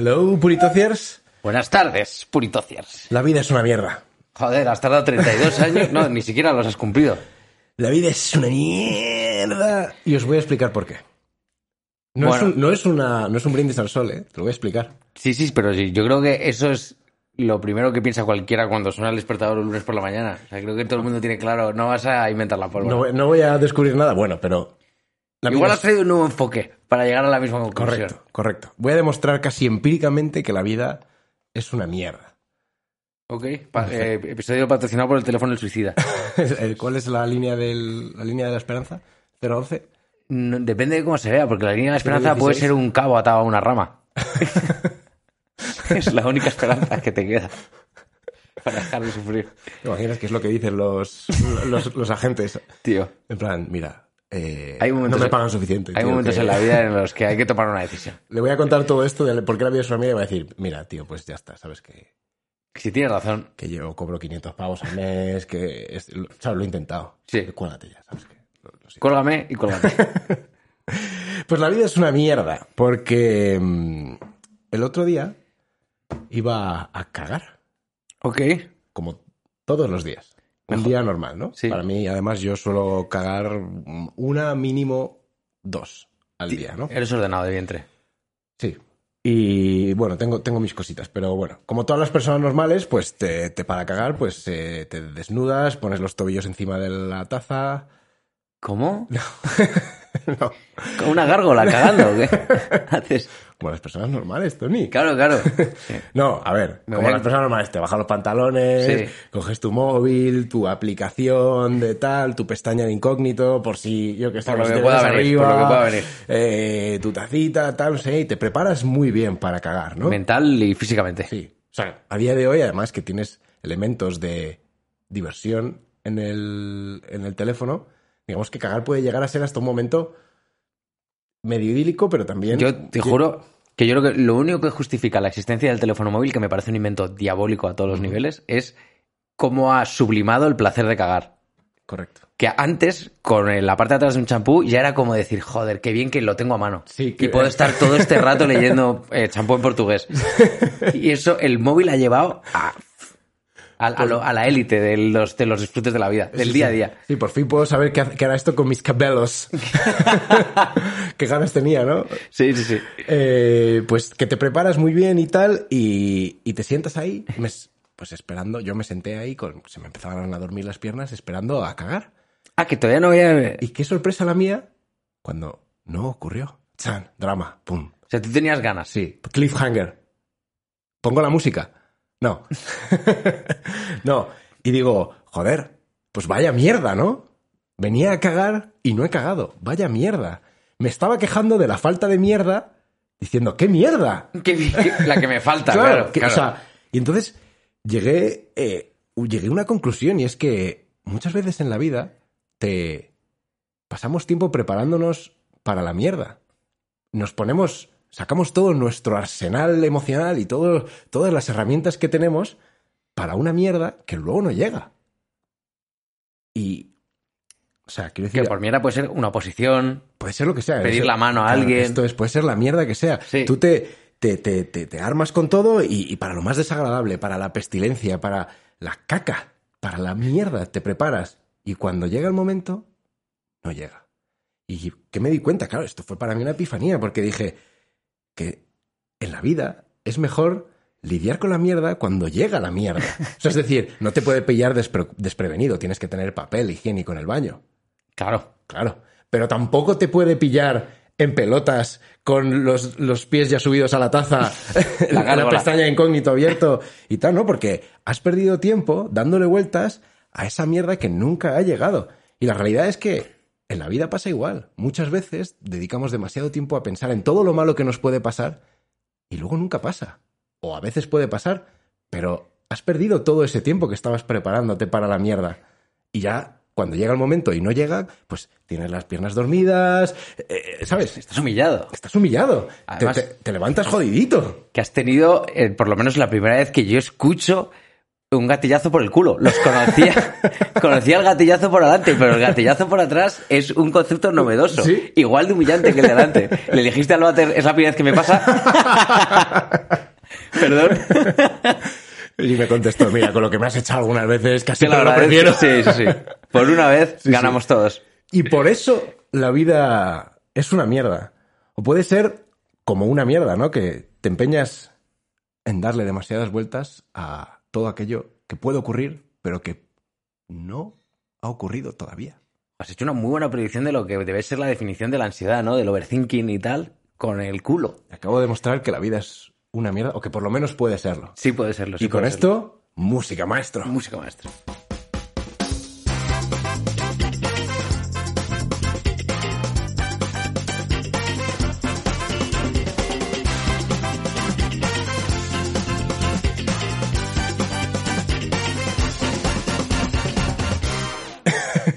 Hello, puritociers. Buenas tardes, puritociers. La vida es una mierda. Joder, has tardado 32 años. No, ni siquiera los has cumplido. La vida es una mierda. Y os voy a explicar por qué. No, es, un, no, es, una, no es un brindis al sol, ¿eh? Te lo voy a explicar. Sí, sí, pero sí, yo creo que eso es lo primero que piensa cualquiera cuando suena el despertador el lunes por la mañana. O sea, creo que todo el mundo tiene claro, no vas a inventar la pólvora. No, no voy a descubrir nada bueno, pero... la Igual has traído un nuevo enfoque para llegar a la misma conclusión. Correcto, correcto. Voy a demostrar casi empíricamente que la vida es una mierda. Ok, pa- eh, episodio patrocinado por el teléfono del suicida. ¿Cuál es la línea, del, la línea de la esperanza? ¿011? No, depende de cómo se vea, porque la línea de la esperanza puede 16. ser un cabo atado a una rama. es la única esperanza que te queda para dejar de sufrir. ¿Te imaginas qué es lo que dicen los, los, los agentes? Tío, En plan, mira, eh, Hay momentos no me pagan suficiente. hay tío, momentos que- en la vida en los que hay que tomar una decisión. Le voy a contar todo esto de por qué la vida es una mierda y va a decir, mira, tío, pues ya está, sabes que, Si tienes razón, que yo cobro 500 pavos al mes, que es- sabes, lo he intentado. Sí. Cuélgate ya, sabes que. lo-. Cólgame y cólgate. Pues la vida es una mierda, porque mm, el otro día iba a cagar, ok. como todos los días. Un día normal, ¿no? Sí. Para mí, además, yo suelo cagar una mínimo dos al día, ¿no? Eres ordenado de vientre. Sí. Y bueno, tengo, tengo mis cositas, pero bueno, como todas las personas normales, pues te, te para cagar, pues eh, te desnudas, pones los tobillos encima de la taza. ¿Cómo? No, ¿Como una gárgola cagando qué? Haces... como las personas normales, Tony. Claro, claro. Sí. No, a ver, Me como a- las personas normales, te bajas los pantalones, Sí. coges tu móvil, tu aplicación de tal, tu pestaña de incógnito, por si yo que Por lo pueda venir, por lo que pueda venir. eh, tu tacita, tal, no sé, y te preparas muy bien para cagar, ¿no? Mental y físicamente. Sí. O sea, a día de hoy, además que tienes elementos de diversión en el, en el teléfono, digamos que cagar puede llegar a ser hasta un momento medio idílico, pero también. Yo te juro que yo creo que lo único que justifica la existencia del teléfono móvil, que me parece un invento diabólico a todos los niveles, es cómo ha sublimado el placer de cagar. Correcto. Que antes, con la parte de atrás de un champú, ya era como decir, joder, qué bien que lo tengo a mano. Sí, que- Y puedo estar todo este rato leyendo eh, champú en portugués. Y eso, el móvil ha llevado a, a, a lo- a la élite de los, de los disfrutes de la vida, del Sí, día a día. Sí, por fin puedo saber qué, qué hará esto con mis cabelos. qué ganas tenía, ¿no? Sí, sí, sí. Eh, pues que te preparas muy bien y tal, y, y te sientas ahí, pues esperando. Yo me senté ahí, con, se me empezaban a dormir las piernas, esperando a cagar. Ah, que todavía no había... Y qué sorpresa la mía cuando no ocurrió. Chan, drama, pum. O sea, tú tenías ganas. Sí, cliffhanger. Pongo la música. No. no. Y digo, joder, pues vaya mierda, ¿no? Venía a cagar y no he cagado. Vaya mierda. Me estaba quejando de la falta de mierda, diciendo, ¡qué mierda! La que me falta, claro. que- claro. O sea, y entonces llegué, eh, llegué a una conclusión y es que muchas veces en la vida te pasamos tiempo preparándonos para la mierda. Nos ponemos, sacamos todo nuestro arsenal emocional y todo, todas las herramientas que tenemos para una mierda que luego no llega. Y, o sea, quiero decir, que por mierda puede ser una oposición. Puede ser lo que sea. Pedir la mano a claro, alguien. Esto es, puede ser la mierda que sea. Sí. Tú te, te, te, te, armas con todo y, y para lo más desagradable, para la pestilencia, para la caca, para la mierda, te preparas. Y cuando llega el momento, no llega. ¿Y qué me di cuenta? Claro, esto fue para mí una epifanía, porque dije que en la vida es mejor lidiar con la mierda cuando llega la mierda. O sea, es decir, no te puede pillar despre- desprevenido, tienes que tener papel higiénico en el baño. Claro. Claro. Pero tampoco te puede pillar en pelotas con los, los pies ya subidos a la taza, la, la pestaña incógnito abierto y tal, ¿no? Porque has perdido tiempo dándole vueltas a esa mierda que nunca ha llegado. Y la realidad es que en la vida pasa igual. Muchas veces dedicamos demasiado tiempo a pensar en todo lo malo que nos puede pasar y luego nunca pasa. O a veces puede pasar, pero has perdido todo ese tiempo que estabas preparándote para la mierda. Y ya cuando llega el momento y no llega, pues tienes las piernas dormidas, eh, ¿sabes? Estás humillado. Estás humillado. Te- Además- te, te levantas jodidito. Que has tenido, eh, por lo menos la primera vez que yo escucho un gatillazo por el culo. Los conocía, conocía el gatillazo por adelante, pero el gatillazo por atrás es un concepto novedoso. Sí. Igual de humillante que el de adelante. Le dijiste al váter, es la primera vez que me pasa. Perdón. Y me contestó, mira, con lo que me has echado algunas veces, casi Te lo prefiero. Sí, sí, sí. Por una vez Sí, ganamos todos. Y por eso la vida es una mierda. O puede ser como una mierda, ¿no? Que te empeñas en darle demasiadas vueltas a todo aquello que puede ocurrir, pero que no ha ocurrido todavía. Has hecho una muy buena predicción de lo que debe ser la definición de la ansiedad, ¿no? Del overthinking y tal, con el culo. Acabo de demostrar que la vida es una mierda, o que por lo menos puede serlo. Sí puede serlo. sí y con serlo. esto, música, maestro. Música maestro.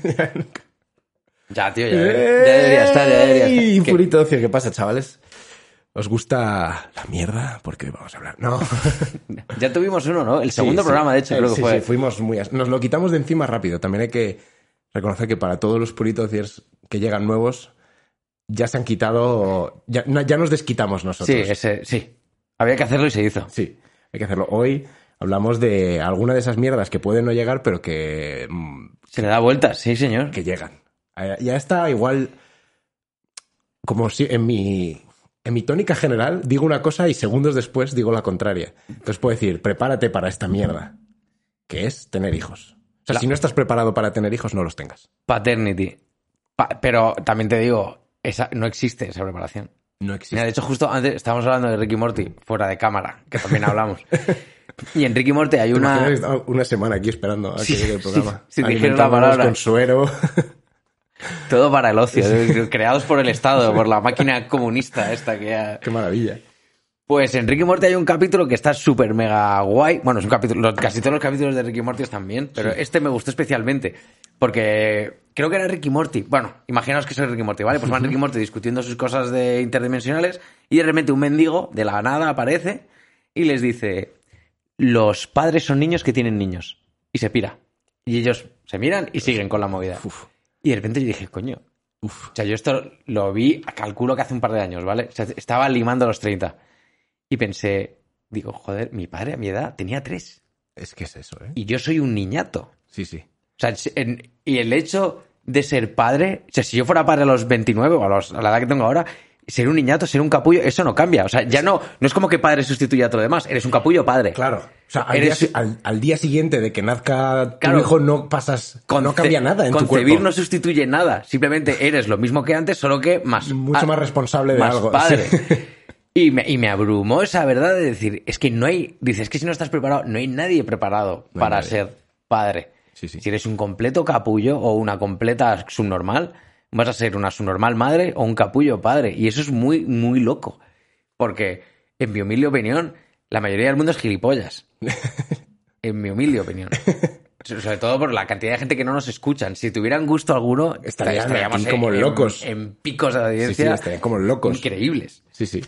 Ya, tío, ya, ya debería estar, ya debería estar. ¿Qué? Purito ocio, ¿qué pasa, chavales? ¿Os gusta la mierda? Porque vamos a hablar. No. Ya tuvimos uno, ¿no? El segundo Sí, programa, sí. de hecho, creo que fue. sí, fuimos muy... as- Nos lo quitamos de encima rápido. También hay que reconocer que para todos los puritociers que llegan nuevos, ya se han quitado... Ya, ya nos desquitamos nosotros. Sí, ese, sí. Había que hacerlo y se hizo. Sí, hay que hacerlo. Hoy hablamos de alguna de esas mierdas que pueden no llegar, pero que, mm, Se le da vueltas, sí, señor. que llegan. Eh, Ya está igual... Como si en mi... En mi tónica general digo una cosa y segundos después digo la contraria. Entonces puedo decir, prepárate para esta mierda, que es tener hijos. O sea, La- si no estás preparado para tener hijos, no los tengas. Paternity. Pa- pero también te digo, esa, no existe esa preparación. No existe. Mira, de hecho, justo antes estábamos hablando de Ricky Morty, fuera de cámara, que también hablamos. y en Ricky Morty hay ¿Te una. una semana aquí esperando a que llegue el programa. sí, dijeron la palabra. con suero. Todo para el ocio, de- creados por el Estado, por la máquina comunista esta que ha... Qué maravilla. Pues en Ricky Morty hay un capítulo que está súper mega guay. Bueno, es un capítulo, casi todos los capítulos de Ricky Morty están bien, pero este me gustó especialmente. Porque creo que era Ricky Morty. Bueno, imaginaos que soy Ricky Morty, ¿vale? Pues van Ricky Morty discutiendo sus cosas de interdimensionales y de repente un mendigo de la nada aparece y les dice: Los padres son niños que tienen niños. Y se pira. Y ellos se miran y siguen con la movida. Uf, Y de repente yo dije, coño, uf. o sea, yo esto lo vi, calculo que hace un par de años, ¿vale? O sea, estaba limando los 30. Y pensé, digo, joder, mi padre a mi edad tenía tres. Es que es eso, ¿eh? Y yo soy un niñato. Sí, sí. O sea, en- y el hecho de ser padre, o sea, si yo fuera padre a los 29 o a, los- a la edad que tengo ahora, ser un niñato, ser un capullo, eso no cambia. O sea, ya no, no es como que padre sustituya a todo lo demás. Eres un capullo padre. Claro. O sea, al, Eres- día, al- al día siguiente de que nazca tu Claro. hijo no pasas, no cambia nada en tu Concebir cuerpo. no sustituye nada. Simplemente eres lo mismo que antes, solo que más. Mucho más responsable de más algo. padre. sí. Y me, y me abrumó esa verdad de decir, es que no hay, dices, es que si no estás preparado, no hay nadie preparado No hay para nadie. ser padre. Sí, sí. Si eres un completo capullo o una completa subnormal, vas a ser una subnormal madre o un capullo padre. Y eso es muy, muy loco. Porque, en mi humilde opinión, la mayoría del mundo es gilipollas. en mi humilde opinión. So- Sobre todo por la cantidad de gente que no nos escuchan. Si tuvieran gusto alguno, Estarían estaríamos aquí como en- locos. En, picos de Sí, sí, audiencia estarían como locos. increíbles. Sí, sí.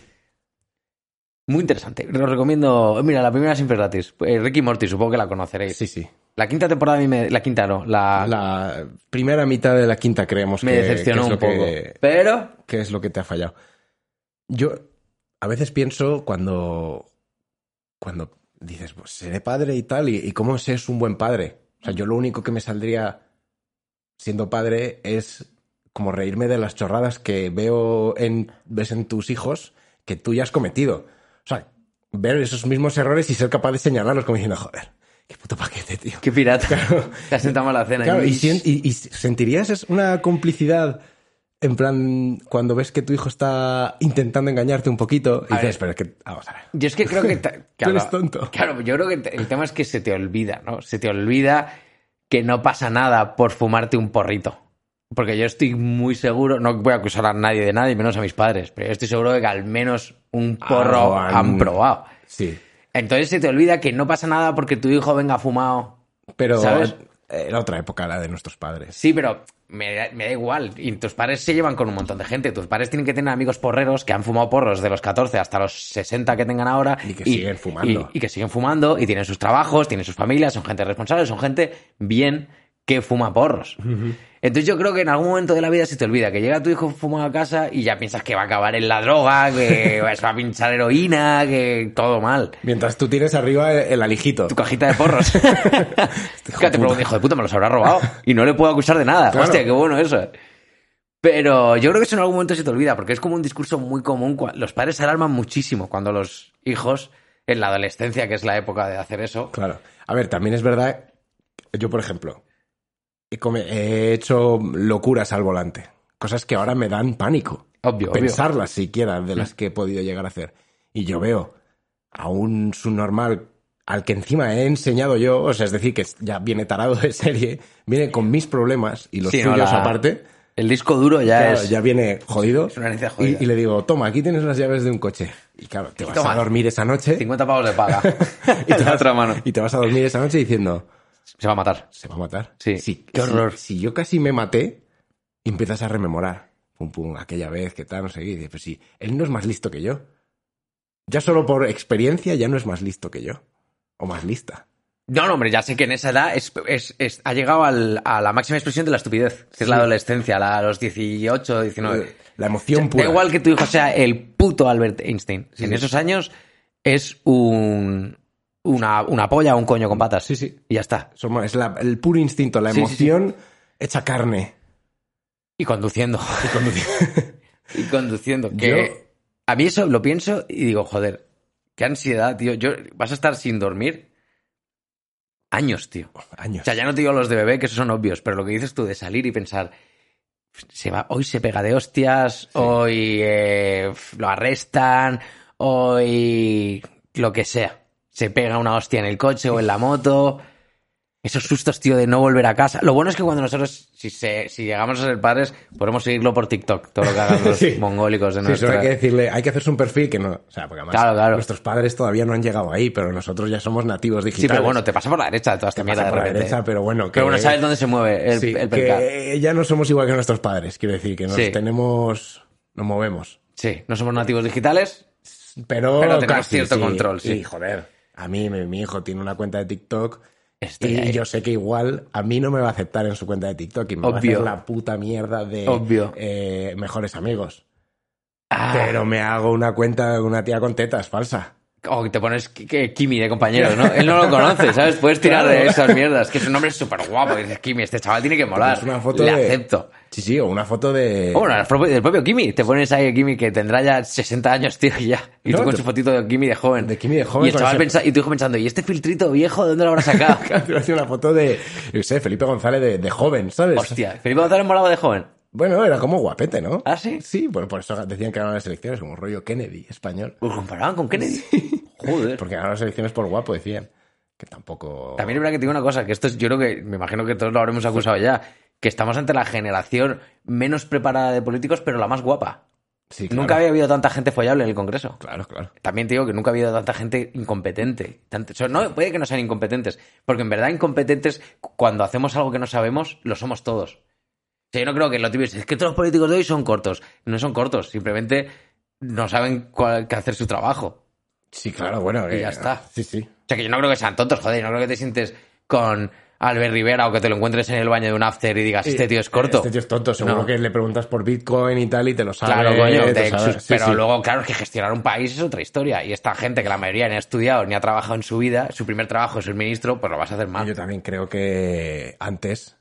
Muy interesante. Lo recomiendo. Mira, la primera siempre es gratis. Eh, Ricky Morty, supongo que la conoceréis. Sí, sí. La quinta temporada a mí me... La quinta no. La... La primera mitad de la quinta creemos me que, decepcionó que es un poco. que, Pero... que es lo que te ha fallado. Yo a veces pienso cuando, cuando dices, pues seré padre y tal, y, y cómo se es un buen padre. O sea, yo lo único que me saldría siendo padre es como reírme de las chorradas que veo en, ves en tus hijos que tú ya has cometido. O sea, ver esos mismos errores y ser capaz de señalarlos como diciendo, joder, qué puto paquete, tío. Qué pirata. Te has sentado mal la cena. Claro, y, y- y sentirías es una complicidad en plan cuando ves que tu hijo está intentando engañarte un poquito y A dices, ver. pero es que vamos a ver. Yo es que creo que... te- Tú eres claro, tonto. Claro, yo creo que el tema es que se te olvida, ¿no? Se te olvida que no pasa nada por fumarte un porrito. porque yo estoy muy seguro, no voy a acusar a nadie de nada, y menos a mis padres, pero yo estoy seguro de que al menos un porro han probado. Sí. Entonces se te olvida que no pasa nada porque tu hijo venga fumado. Pero ¿Sabes? era otra época la de nuestros padres. Sí, pero me, da- me da igual. Y tus padres se llevan con un montón de gente. Tus padres tienen que tener amigos porreros que han fumado porros de los 14 hasta los 60 que tengan ahora. Y que siguen fumando. Y, y que siguen fumando y tienen sus trabajos, tienen sus familias, son gente responsable, son gente bien que fuma porros. Entonces yo creo que en algún momento de la vida se te olvida que llega tu hijo fumado a casa y ya piensas que va a acabar en la droga, que se va a pinchar heroína, que todo mal. Mientras tú tienes arriba el, alijito. Tu cajita de porros. Hijo de puta me los habrá robado. Y no le puedo acusar de nada. Claro. Hostia, qué bueno eso. Pero yo creo que eso en algún momento se te olvida, porque es como un discurso muy común. Los padres se alarman muchísimo cuando los hijos, en la adolescencia, que es la época de hacer eso, Claro. A ver, también es verdad. Yo, por ejemplo, he, hecho locuras al volante. Cosas que ahora me dan pánico. obvio, obvio. Pensarlas siquiera de las que he podido llegar a hacer. Y yo veo a un subnormal al que encima he enseñado yo, o sea, es decir, que ya viene tarado de serie, viene con mis problemas y los Sí, no, suyos la- aparte. El disco duro ya Claro, es. ya viene jodido. Es una herencia jodida. y le digo, toma, aquí tienes las llaves de un coche. Y claro, te vas Toma. a dormir esa noche. 50 pavos de paga. y, te vas, otra mano. y te vas a dormir esa noche diciendo, Se va a matar. se va a matar. Sí. Si, Qué horror. Si, yo casi me maté, empiezas a rememorar. Pum, pum, aquella vez, que tal, no sé qué. Y dices, pues sí, él no es más listo que yo. Ya solo por experiencia ya no es más listo que yo. O más lista. No, no, hombre, ya sé que en esa edad es, es- es- ha llegado al- a la máxima expresión de la estupidez, que es la Sí. adolescencia, la, a los 18, 19. La emoción pura. Da igual que tu hijo sea el puto Albert Einstein. Sí, en sí. esos años es un, una, una polla o un coño con patas. Sí, sí. Y ya está. Somos- es la- el puro instinto, la Sí, sí, sí. emoción hecha carne. Y conduciendo. Y conducir- y conduciendo. Que Yo- a mí eso lo pienso y digo, joder, qué ansiedad, tío. Yo, vas a estar sin dormir años, tío. Años. O sea, ya no te digo los de bebé, que esos son obvios, pero lo que dices tú de salir y pensar, se va, hoy se pega de hostias, hoy eh, lo arrestan, hoy lo que sea. Se pega una hostia en el coche o en la moto. Esos sustos, tío, de no volver a casa. Lo bueno es que cuando nosotros, si, se- si llegamos a ser padres, podemos seguirlo por TikTok, todo lo que hagan los Sí. mongólicos de Sí, eso hay que decirle, hay que hacerse un perfil que no, o sea, porque además Claro, claro. nuestros padres todavía no han llegado ahí, pero nosotros ya somos nativos digitales. Sí, pero bueno, te pasa por la derecha de toda esta Te mierda pasa de por la derecha, pero bueno, que, Pero bueno, sabes dónde se mueve el, sí, el percal. que ya no somos igual que nuestros padres, quiero decir, que nos tenemos, nos movemos. Sí, no somos nativos digitales, Pero, Pero tenemos casi, cierto control, sí. Joder, a mí, mi, mi hijo tiene una cuenta de TikTok Estoy y ahí. yo sé que igual a mí no me va a aceptar en su cuenta de TikTok y me va a hacer la puta mierda de Obvio. eh, mejores amigos. Ah, Pero me hago una cuenta de una tía con tetas falsa. O que te pones Kimi de compañero, ¿no? Él no lo conoce, ¿sabes? Puedes tirar Claro. de esas mierdas. Que su nombre es súper guapo. Dices, Kimi, este chaval tiene que molar. Es una foto Le de- acepto. Sí, sí, o una foto de... O propio- del propio Kimi. Te pones ahí a Kimi que tendrá ya 60 años, tío, y ya. Y No, tú con te- su fotito de Kimi de joven. De Kimi de joven Y, el chaval pensa- y tu hijo pensando, ¿y este filtrito viejo de dónde lo habrá sacado? Te una foto de, yo sé, Felipe González de, de joven, ¿sabes? Hostia, Felipe González molaba de joven. Bueno, era como guapete, ¿no? ¿Ah, sí? Sí, bueno, por eso decían que eran las elecciones, como un rollo Kennedy español. Pues comparaban con Kennedy. Joder. Porque eran las elecciones por guapo, decían. Que tampoco... También es verdad que te digo una cosa, que esto es, yo creo que, me imagino que todos lo habremos acusado ya, que estamos ante la generación menos preparada de políticos, pero la más guapa. Sí, claro. Nunca había habido tanta gente follable en el Congreso. Claro, claro. También te digo que nunca ha habido tanta gente incompetente. Tanto- o sea, no, puede que no sean incompetentes, porque en verdad incompetentes, cu- cuando hacemos algo que no sabemos, lo somos todos. O sea, yo no creo que lo típico es que todos los políticos de hoy son cortos. No son cortos, simplemente no saben cuál, qué hacer su trabajo. Sí, claro, bueno. Y eh, ya está. Sí, sí. O sea, que yo no creo que sean tontos, joder. No creo que te sientes con Albert Rivera o que te lo encuentres en el baño de un after y digas, este tío es corto. Este tío es tonto. Seguro No. que le preguntas por Bitcoin y tal y te lo sabe. Claro, coño, te te- sabe. sus- Sí, pero sí. luego, claro, es que gestionar un país es otra historia. Y esta gente que la mayoría ni ha estudiado ni ha trabajado en su vida, su primer trabajo es ser ministro, pues lo vas a hacer mal. Yo también creo que antes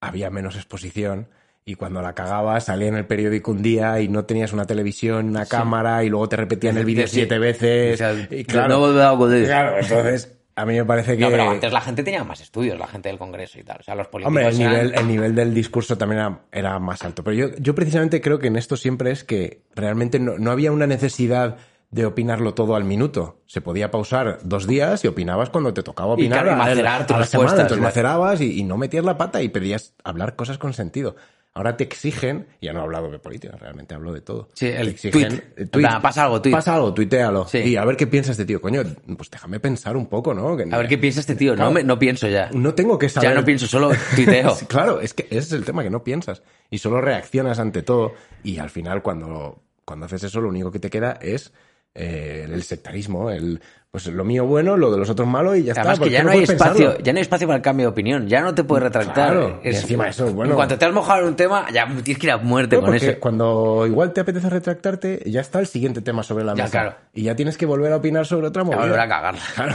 había menos exposición y cuando la cagabas salía en el periódico un día y no tenías una televisión, una cámara y luego te repetían el vídeo Sí. siete veces. O sea, y no claro, eso. claro, entonces a mí me parece que... No, pero antes la gente tenía más estudios, la gente del Congreso y tal. O sea, los políticos. Hombre, el eran- nivel, el nivel del discurso también era, era más alto. Pero yo, yo precisamente creo que en esto siempre es que realmente no, no había una necesidad de opinarlo todo al minuto. Se podía pausar dos días y opinabas cuando te tocaba Y opinar claro, y a- macerar a tus la semana. Entonces macerabas y, y no metías la pata y pedías hablar cosas con sentido. Ahora te exigen, y ya no he hablado de política, realmente hablo de todo. Sí, Te el exigen- tweet. En plan, pasa algo, tweet. Pasa algo, tuitealo. Sí. Y a ver qué piensa este tío. Coño, pues déjame pensar un poco, ¿no? Que- A ver qué piensa este tío. No, me- no pienso ya. No tengo que saber. Ya no pienso, solo tuiteo. Claro, es que ese es el tema, que no piensas. Y solo reaccionas ante todo. Y al final, cuando, cuando haces eso, lo único que te queda es eh, el sectarismo, el pues lo mío bueno, lo de los otros malo y ya Además está. que ¿por ya no hay espacio, pensarlo? ya no hay espacio para el cambio de opinión, ya no te puedes retractar. Claro, y encima eso, bueno. En cuanto te has mojado en un tema, ya tienes que ir a muerte No, con eso. cuando igual te apetece retractarte, ya está el siguiente tema sobre la Ya, mesa. claro. Y ya tienes que volver a opinar sobre otra movida. volver a cagarla. Claro.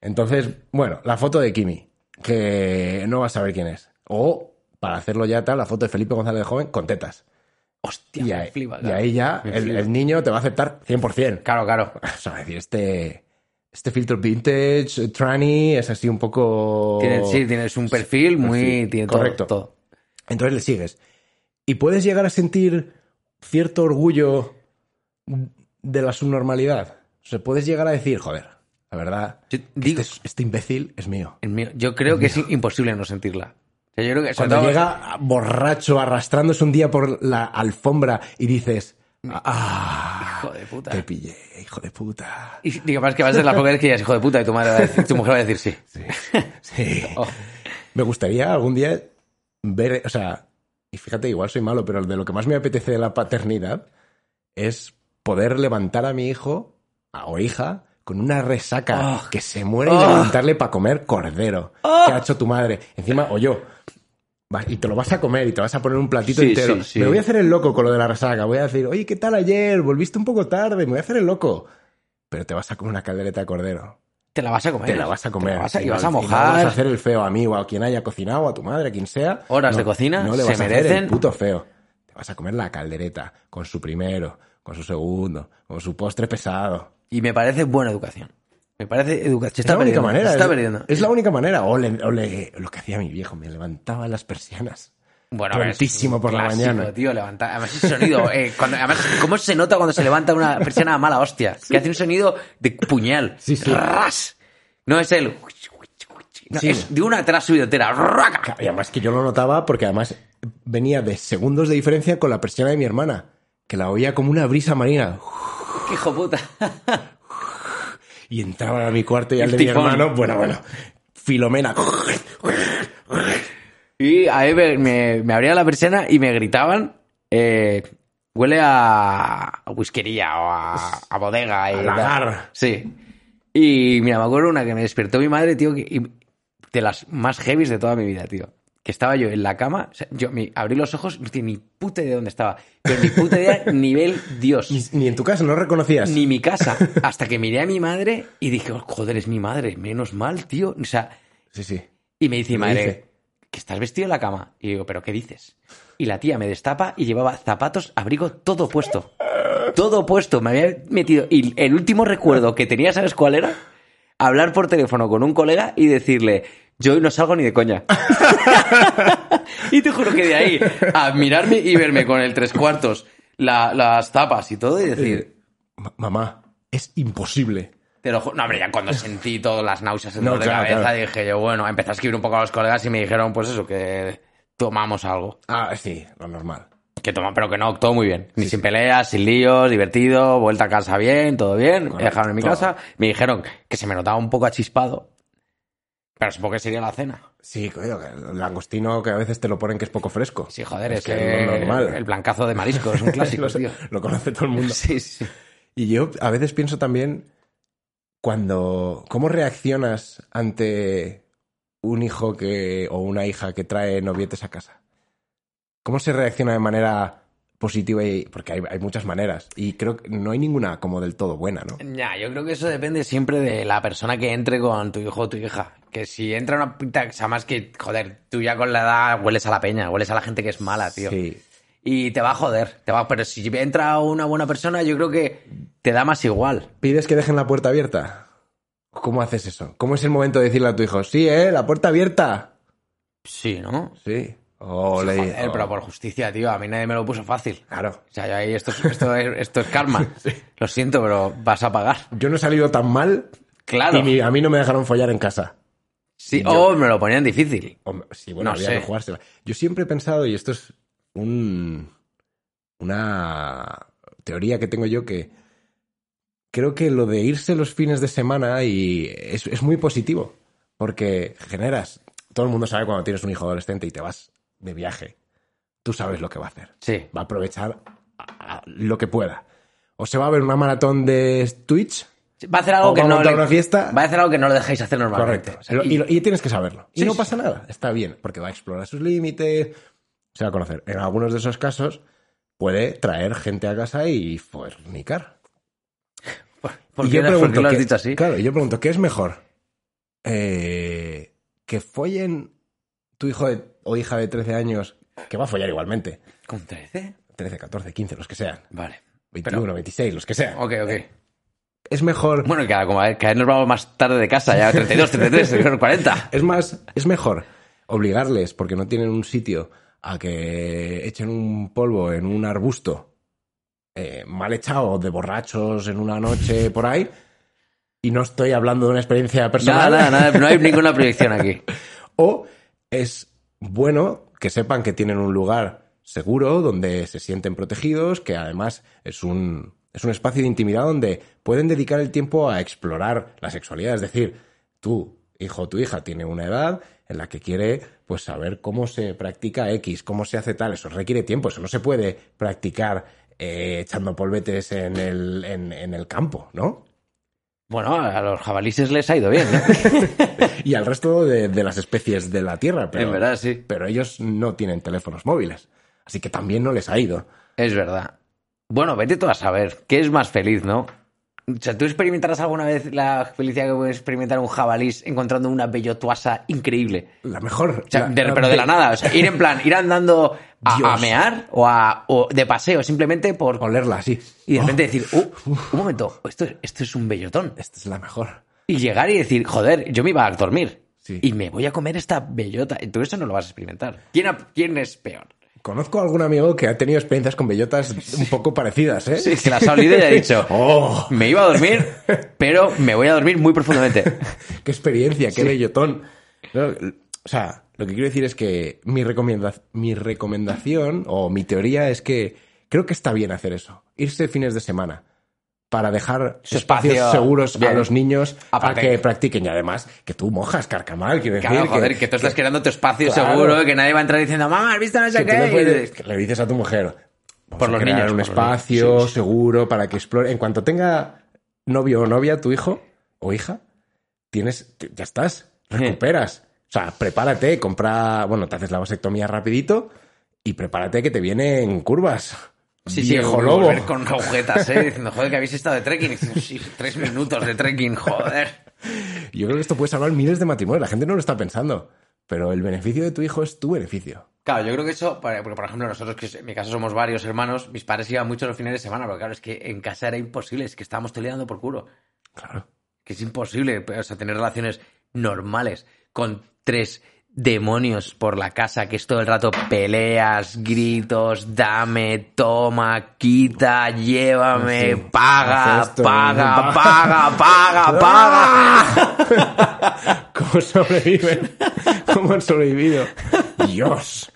Entonces, bueno, la foto de Kimi, que no vas a saber quién es. O, para hacerlo ya tal, la foto de Felipe González de joven con tetas. Hostia, y, me ahí, y ya Me el, niño te va a aceptar 100%. Claro, claro. O sea, decir, este, este filtro vintage, tranny, es así un poco... Tienes, sí, tienes un perfil muy... perfil. Tiene Correcto. todo. Entonces le sigues. Y puedes llegar a sentir cierto orgullo de la subnormalidad. O sea, puedes llegar a decir, joder, la verdad, Yo digo- este, este imbécil es mío. El mío- Yo creo que es imposible no sentirla. Yo creo que Cuando todo- llega borracho, arrastrándose un día por la alfombra y dices, ah, Hijo de puta. te pillé, hijo de puta. Y digo, más que vas a ser la primera vez que digas hijo de puta y tu, madre va a decir- tu mujer va a decir sí. Sí. sí. Oh. Me gustaría algún día ver, o sea, y fíjate, igual soy malo, pero de lo que más me apetece de la paternidad es poder levantar a mi hijo a- o hija con una resaca Oh. que se muere y Oh. levantarle para comer cordero que ha hecho tu madre. Encima, o yo. Y te lo vas a comer y te vas a poner un platito Sí, entero. sí, sí. Me voy a hacer el loco con lo de la resaca. Voy a decir, oye, ¿qué tal ayer? Volviste un poco tarde. Me voy a hacer el loco. Pero te vas a comer una caldereta de cordero. Te la vas a comer. Te la vas a comer. Vas a- y vas a no mojar. vas a hacer el feo a mí o a quien haya cocinado, a tu madre, a quien sea. Horas No- de cocina, No le se vas a hacer merecen. el puto feo. Te vas a comer la caldereta con su primero, con su segundo, con su postre pesado. Y me parece buena educación. Me parece educación. Se Es la única manera. Se está es, perdiendo. es la única manera. O, le- o le- lo que hacía mi viejo, me levantaba las persianas. Bueno, prontísimo por la mañana. tío, levantar. Además, ese sonido. eh, cuando- además, ¿cómo se nota cuando se levanta una persiana a mala hostia? Que hace un sonido de puñal. Sí, sí. Ras. No es el. No, Sí. Es de una atrás subidotera. Raca. Y además que yo lo notaba porque además venía de segundos de diferencia con la persiana de mi hermana, que la oía como una brisa marina. ¡Qué hijo puta! Y entraban a mi cuarto y al de mi hermano, bueno, bueno, Filomena. Y a mí me, me, abría la persiana y me gritaban. eh, huele a, a whiskería o a, a bodega. y A lagar. Sí. Y mira, me acuerdo una que me despertó mi madre, tío, que, y- de las más heavies de toda mi vida, tío. Que estaba yo en la cama, o sea, yo mi- abrí los ojos, no tenía ni puta idea de dónde estaba. Pero ni puta idea, nivel Dios. Ni, ni en tu casa no reconocías. Ni mi casa. Hasta que miré a mi madre y dije, "Oh, joder, es mi madre, menos mal, tío. O sea, Sí, sí. y me dice mi ¿Qué madre, dice? que estás vestido en la cama. Y digo, ¿pero qué dices? Y la tía me destapa y llevaba zapatos, abrigo, todo puesto. Todo puesto. Me había metido. Y el último recuerdo que tenía, ¿sabes cuál era? Hablar por teléfono con un colega y decirle, yo hoy no salgo ni de coña. y te juro que de ahí a mirarme y verme con el tres cuartos, la- las tapas y todo y decir, Ma- mamá, es imposible. te lo No, hombre, ya cuando sentí todas las náuseas en No, dolor de claro, cabeza, claro. dije yo, bueno, empecé a escribir un poco a los colegas y me dijeron, pues eso, que tomamos algo. Ah, sí, lo normal. Que toma, pero que no, todo muy bien. Ni sin peleas, sin líos, divertido, vuelta a casa bien, todo bien. Me dejaron en mi todo. casa. Me dijeron que se me notaba un poco achispado. Pero supongo que sería la cena. Sí, coño, el langostino que a veces te lo ponen que es poco fresco. Sí, joder, es, que que es lo normal. el blancazo de marisco es un clásico, lo, tío. lo conoce todo el mundo. Sí, sí. Y yo a veces pienso también cuando cómo reaccionas ante un hijo que o una hija que trae novietes a casa. ¿Cómo se reacciona de manera positiva y porque hay, hay muchas maneras y creo que no hay ninguna como del todo buena, ¿no? Ya, yo creo que eso depende siempre de la persona que entre con tu hijo o tu hija. Que si entra una pinta, o sea, más que, joder, tú ya con la edad hueles a la peña, hueles a la gente que es mala, tío. Sí. Y te va a joder, te va, pero si entra una buena persona, yo creo que te da más igual. ¿Pides que dejen la puerta abierta? ¿Cómo haces eso? ¿Cómo es el momento de decirle a tu hijo, sí, eh, la puerta abierta? Sí, ¿no? Sí. Le Joder, pero por justicia, tío, a mí nadie me lo puso fácil. Claro. O sea, yo ahí esto es, esto es, esto es karma. Lo siento, pero vas a pagar. Yo no he salido tan mal Claro. y a mí no me dejaron follar en casa. Sí, o me lo ponían difícil. Hombre, sí, bueno, No había sé. que jugársela. Yo siempre he pensado, y esto es un, una teoría que tengo yo que creo que lo de irse los fines de semana y es, es muy positivo, porque generas, todo el mundo sabe cuando tienes un hijo adolescente y te vas de viaje, tú sabes lo que va a hacer. Sí. Va a aprovechar a- a lo que pueda. O se va a ver una maratón de Twitch, Va a hacer algo O que va no le, una fiesta. Va a hacer algo que no le dejáis hacer normalmente. correcto. O sea, y- y, y tienes que saberlo. Sí, y no sí. pasa nada, está bien, porque va a explorar sus límites, se va a conocer. En algunos de esos casos puede traer gente a casa y fornicar. ¿Por y qué, yo por qué pregunto, lo has ¿qué- dicho así? Claro, yo pregunto, ¿qué es mejor? Eh, ¿Que follen tu hijo de- o hija de 13 años, que va a follar igualmente? ¿Con 13? 13, 14, 15, los que sean. Vale. 21, 26, los que sean. Ok, ok. Es mejor... Bueno, que como a- nos vamos más tarde de casa, ya 32, 33, 40. Es más, es mejor obligarles, porque no tienen un sitio, a que echen un polvo en un arbusto eh, mal echado de borrachos en una noche por ahí. Y no estoy hablando de una experiencia personal. Nada, nada, nada, no hay ninguna proyección aquí. O es bueno que sepan que tienen un lugar seguro donde se sienten protegidos, que además es un, es un espacio de intimidad donde pueden dedicar el tiempo a explorar la sexualidad. Es decir, tu hijo o tu hija tiene una edad en la que quiere pues saber cómo se practica X, cómo se hace tal. Eso requiere tiempo, eso no se puede practicar eh, echando polvetes en el, en, en el campo, ¿no? Bueno, a los jabalíes les ha ido bien, ¿no? Y al resto de, de las especies de la Tierra. Pero, En verdad, sí. Pero ellos no tienen teléfonos móviles. Así que también no les ha ido. Es verdad. Bueno, vete tú a saber. ¿Qué es más feliz, no? O sea, ¿tú experimentarás alguna vez la felicidad que puede experimentar un jabalí encontrando una bellotuasa increíble? La mejor. O sea, la- de- la- pero de la nada. O sea, ir en plan, ir andando a, a mear o, a, o de paseo simplemente por... Olerla así. Y de Oh, repente decir, uh, un momento, esto, esto es un bellotón. esta es la mejor. Y llegar y decir, joder, yo me iba a dormir. Sí. Y me voy a comer esta bellota. Y tú eso no lo vas a experimentar. ¿Quién, quién es peor? Conozco a algún amigo que ha tenido experiencias con bellotas un poco parecidas, ¿eh? Sí, que las ha olido y ha dicho, ¡Oh! me iba a dormir, pero me voy a dormir muy profundamente. ¡Qué experiencia! ¡Qué bellotón! No, o sea, lo que quiero decir es que mi, recomenda- mi recomendación o mi teoría es que creo que está bien hacer eso. Irse fines de semana para dejar Su espacios espacio seguros a los niños Aparte- a que practiquen. Y además, que tú mojas carcamal, quiero decir. Claro, joder, que, tú estás creando tu espacio Claro. seguro, que nadie va a entrar diciendo, mamá, ¿has visto no sé qué? puedes- le dices a tu mujer Por los crear niños, un por espacio niños. Sí, sí. seguro para que explore en cuanto tenga novio o novia tu hijo o hija tienes ya estás recuperas o sea prepárate compra bueno te haces la vasectomía rapidito y prepárate que te vienen curvas Sí, sí, viejo vol- lobo volver con agujetas, ¿eh? Diciendo, joder, que habéis estado de trekking. Sí, tres minutos de trekking, joder. yo creo que esto puede salvar miles de matrimonios la gente no lo está pensando pero el beneficio de tu hijo es tu beneficio Claro, yo creo que eso, porque por ejemplo nosotros, que en mi caso somos varios hermanos, mis padres iban mucho los fines de semana, pero claro, es que en casa era imposible, es que estábamos toleando por culo. claro Que es imposible, o sea, tener relaciones normales con tres demonios por la casa, que es todo el rato peleas, gritos, dame, toma, quita, llévame, Sí, paga, esto, paga, paga. paga, paga, paga. ¿Cómo sobreviven? ¿Cómo han sobrevivido? Dios.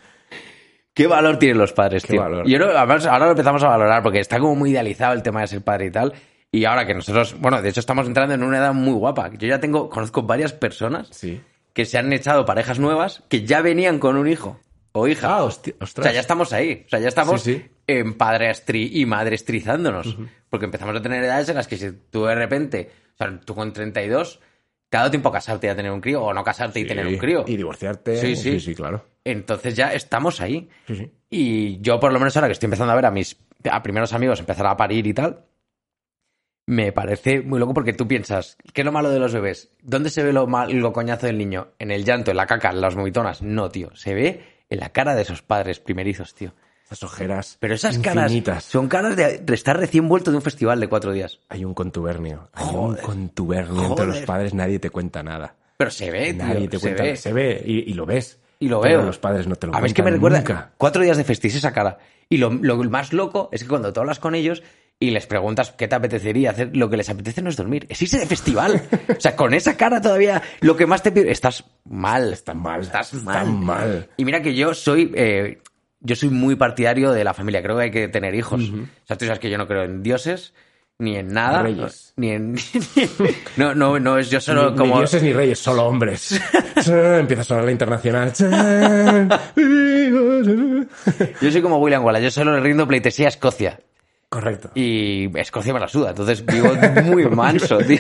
¿Qué valor tienen los padres, Qué tío? valor. Yo creo que además ahora lo empezamos a valorar porque está como muy idealizado el tema de ser padre y tal. Y ahora que nosotros, bueno, de hecho estamos entrando en una edad muy guapa. Yo ya tengo, conozco varias personas Sí. Que se han echado parejas nuevas que ya venían con un hijo o hija. Ah, hosti- o ostras. sea, ya estamos ahí. O sea, ya estamos Sí, sí. en padrestri y madrestrizándonos. Porque empezamos a tener edades en las que si tú de repente, o sea, tú con 32, te ha dado tiempo a casarte y a tener un crío, o no casarte y tener un crío. Y divorciarte. Sí, sí. Sí, sí, claro. Entonces ya estamos ahí. Y yo, por lo menos ahora que estoy empezando a ver a mis a primeros amigos empezar a parir y tal, me parece muy loco porque tú piensas, ¿qué es lo malo de los bebés? ¿Dónde se ve lo, mal, lo coñazo del niño? ¿En el llanto, en la caca, en las vomitonas? No, tío. Se ve en la cara de esos padres primerizos, tío. Esas ojeras. Pero esas infinitas. caras son caras de, estar recién vuelto de un festival de cuatro días. Hay un contubernio. Hay un Joder. contubernio entre los padres. Nadie te cuenta nada. Pero se ve, tío. Nadie te se cuenta. ve. Se ve y, y lo ves. Y lo Pero veo. los padres no te lo A mí es que me cuentan recuerda nunca. cuatro días de festis esa cara. Y lo, lo más loco es que cuando tú hablas con ellos y les preguntas qué te apetecería hacer, lo que les apetece no es dormir, es irse de festival. o sea, con esa cara todavía lo que más te pide, estás mal. Están mal. Estás mal. mal. Y mira que yo soy, eh, yo soy muy partidario de la familia. Creo que hay que tener hijos. O sea, tú sabes que yo no creo en dioses, ni en nada. Reyes. Ni en. no, no, no es yo solo ni, como. ni dioses ni reyes, solo hombres. Empieza a sonar la internacional. Yo soy como William Wallace. Yo solo le rindo pleitesía a Escocia. Correcto. Y Escocia me la suda. Entonces vivo muy manso, tío.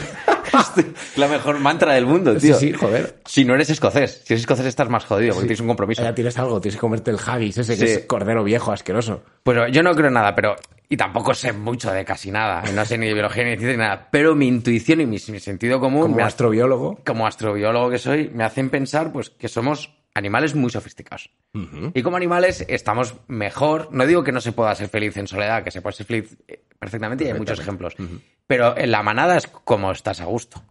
Es la mejor mantra del mundo, Sí, tío. sí, joder. Si no eres escocés. Si eres escocés estás más jodido porque Sí. tienes un compromiso. Ya tienes algo, tienes que comerte el haggis ese que Sí. es cordero viejo, asqueroso. Pues yo no creo nada, pero. Y tampoco sé mucho de casi nada. No sé ni de biología ni de nada. Pero mi intuición y mi, mi sentido común. Como astrobiólogo. como astrobiólogo que soy, me hacen pensar pues que somos animales muy sofisticados. Y como animales estamos mejor. No digo que no se pueda ser feliz en soledad, que se puede ser feliz eh, perfectamente y hay muchos ejemplos. Pero en la manada es como estás a gusto.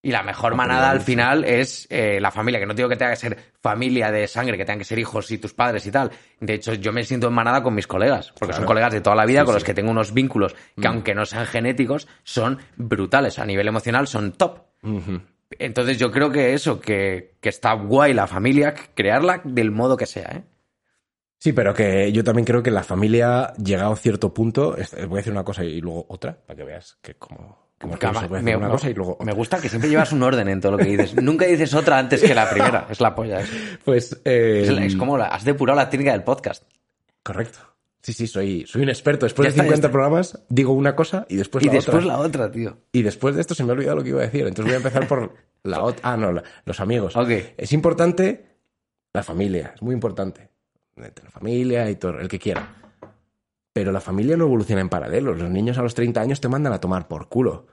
Y la mejor Ah, manada al final es eh, la familia, que no digo que tenga que ser familia de sangre, que tengan que ser hijos y tus padres y tal. De hecho, yo me siento en manada con mis colegas, porque son colegas de toda la vida Sí, con los que tengo unos vínculos que, aunque no sean genéticos, son brutales. A nivel emocional son top. Ujú. Entonces yo creo que eso, que, que está guay la familia, crearla del modo que sea, ¿eh? Sí, pero que yo también creo que la familia, llegado a cierto punto, es- voy a decir una cosa y luego otra, para que veas que como, como se puede me, una cosa y luego otra. me gusta que siempre llevas un orden en todo lo que dices. Nunca dices otra antes que la primera. Es la polla. Es, Pues, eh, es es como la- has depurado la técnica del podcast. correcto. Sí, sí, soy, soy un experto. Después Ya de está, ya 50 está. programas, digo una cosa y después y la después otra. la otra, tío. Y después de esto se me ha olvidado lo que iba a decir. Entonces voy a empezar por la otra. Ah, no, la- los amigos. Ok. Es importante la familia, es muy importante. Tener familia y todo, el que quiera. Pero la familia no evoluciona en paralelo. Los niños a los 30 años te mandan a tomar por culo.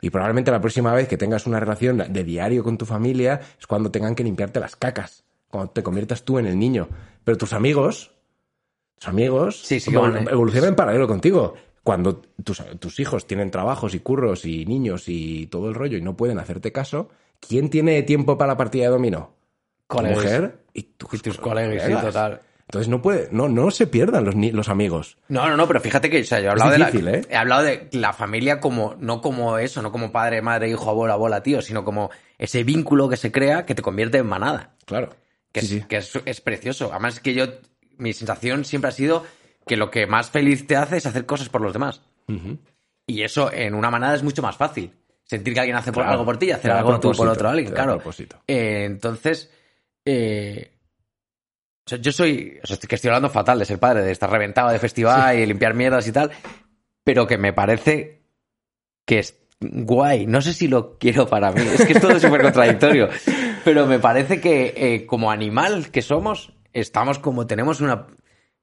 Y probablemente la próxima vez que tengas una relación de diario con tu familia es cuando tengan que limpiarte las cacas. Cuando te conviertas tú en el niño. Pero tus amigos, tus amigos, Sí, evolucionan en paralelo contigo. Cuando tus, tus hijos tienen trabajos y curros y niños y todo el rollo y no pueden hacerte caso, ¿quién tiene tiempo para la partida de dominó? Mujer y tus, Y tus colegas, sí, total. Entonces no puede, no, no se pierdan los, los amigos. No, no, no, pero fíjate que o sea, yo he hablado, difícil, de la, ¿eh? he hablado de la familia como, no como eso, no como padre, madre, hijo, abuelo, abuela, tío, sino como ese vínculo que se crea que te convierte en manada. Claro. que, Sí, es, sí. que es, es precioso. Además que yo, mi sensación siempre ha sido que lo que más feliz te hace es hacer cosas por los demás. Y eso en una manada es mucho más fácil. Sentir que alguien hace Claro, algo por ti y hacer algo tú por otro alguien, claro. Eh, entonces, eh, o sea, yo soy, o sea, que estoy hablando fatal de ser padre, de estar reventado de festival y limpiar mierdas y tal, pero que me parece que es guay. No sé si lo quiero para mí, es que es todo súper contradictorio, pero me parece que eh, como animal que somos, estamos como, tenemos una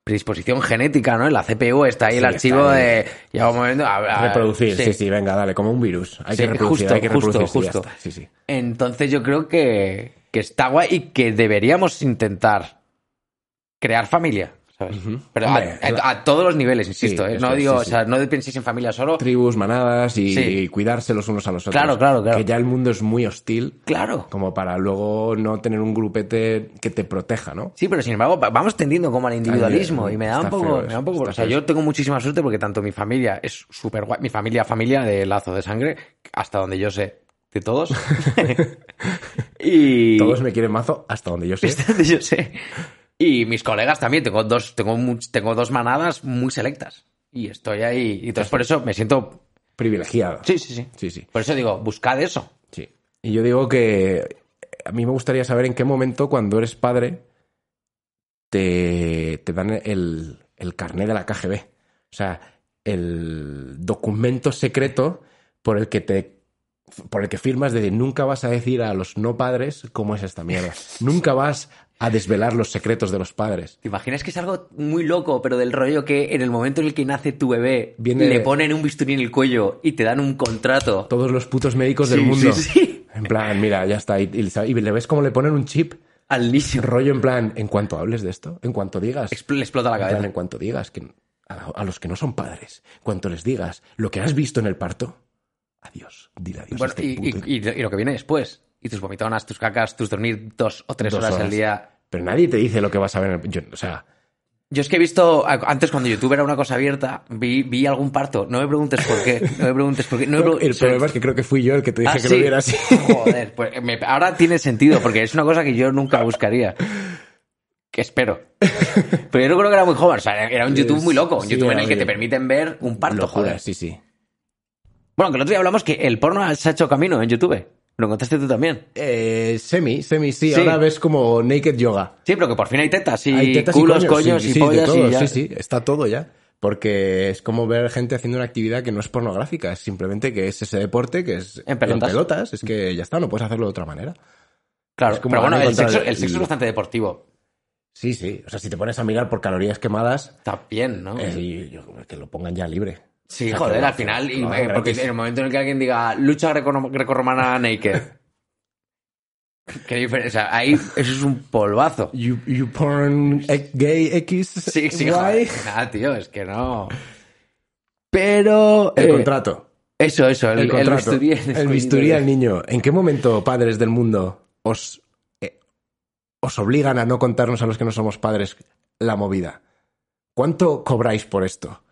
predisposición genética, ¿no? En la CPU está ahí el archivo ahí. de... Llega un momento... a- a- Reproducir, sí. sí, venga, dale, como un virus. Hay Sí, que reproducir, justo, hay que justo, reproducir. sí, ya justo. sí. Entonces yo creo que, que está guay y que deberíamos intentar crear familia, Pero a, Hombre, a- la- a todos los niveles, insisto. Sí, ¿eh? No es, digo, sí, o sea, no penséis en familia solo. Tribus, manadas y, cuidarse los unos a los otros. Claro, claro, claro. Que ya el mundo es muy hostil Claro. como para luego no tener un grupete que te proteja, ¿no? Sí, pero sin embargo, va- vamos tendiendo como al individualismo Ay, y me da un poco, me da un poco, o sea, feo yo tengo muchísima suerte porque tanto mi familia es súper guay, mi familia, familia de lazo de sangre, hasta donde yo sé de todos. y Todos me quieren mazo hasta donde yo sé. hasta donde yo sé. Y mis colegas también, tengo dos, tengo, tengo dos manadas muy selectas. Y estoy ahí, y entonces por eso me siento, Privilegiado. sí, sí, sí. Sí, sí. Por eso digo, buscad eso. Sí. Y yo digo que a mí me gustaría saber en qué momento, cuando eres padre, te, te dan el, el carné de la KGB. O sea, el documento secreto por el que te por el que firmas de nunca vas a decir a los no padres cómo es esta mierda. nunca vas a desvelar los secretos de los padres. ¿Te imaginas que es algo muy loco, pero del rollo que en el momento en el que nace tu bebé, Viene- le ponen un bisturí en el cuello y te dan un contrato? Todos los putos médicos Sí, del mundo. sí, sí. En plan, mira, ya está. Y, y- y le ves cómo le ponen un chip Al niño. rollo en plan, en cuanto hables de esto, en cuanto digas, Expl- Le explota la en plan, cabeza. en cuanto digas que a, a los que no son padres, cuanto les digas lo que has visto en el parto, adiós, dile adiós. a este puto. y lo que viene después. Y tus vomitonas, tus cacas, tus dormir dos o tres Dos horas, al día. Pero nadie te dice lo que vas a ver. en el- yo- o sea, Yo es que he visto, antes cuando YouTube era una cosa abierta, vi, vi algún parto. No me preguntes por qué. No me preguntes por qué. No me el problema es que creo que fui yo el que te dije Ah, que sí. lo viera así. Joder, pues me- ahora tiene sentido, porque es una cosa que yo nunca buscaría. Que espero. Pero yo no creo que era muy joven. O sea, era un YouTube muy loco. Un Sí, YouTube en el que te permiten ver un parto, Locura, joder. sí, sí. Bueno, que el otro día hablamos que el porno se ha hecho camino en YouTube. Lo encontraste tú también. Eh, semi, semi, sí. Sí. Ahora ves como naked yoga. Sí, pero que por fin hay tetas y Hay tetas culos, y coños sí, y sí, pollas todo, y ya. Sí, sí, está todo ya. Porque es como ver gente haciendo una actividad que no es pornográfica, es simplemente que es ese deporte que es En pelotas. Es que ya está, no puedes hacerlo de otra manera. Claro, Es como pero bueno, el sexo, el- el sexo es bastante deportivo. Sí, sí. O sea, si te pones a mirar por calorías quemadas, Está bien, ¿no? eh, que lo pongan ya libre. Sí, joder, al final, y- eh, porque en el momento en el que alguien diga lucha greco- grecorromana naked. Qué diferencia. O sea, ahí eso es un polvazo. You, you porn gay X Sí, sí, joder. Nada, tío, es que no. Pero. El eh, contrato. Eso, eso, el, El el contrato. bisturí. El bisturí al niño. ¿En qué momento, padres del mundo, os, eh, os obligan a no contarnos a los que no somos padres la movida? ¿Cuánto cobráis por esto?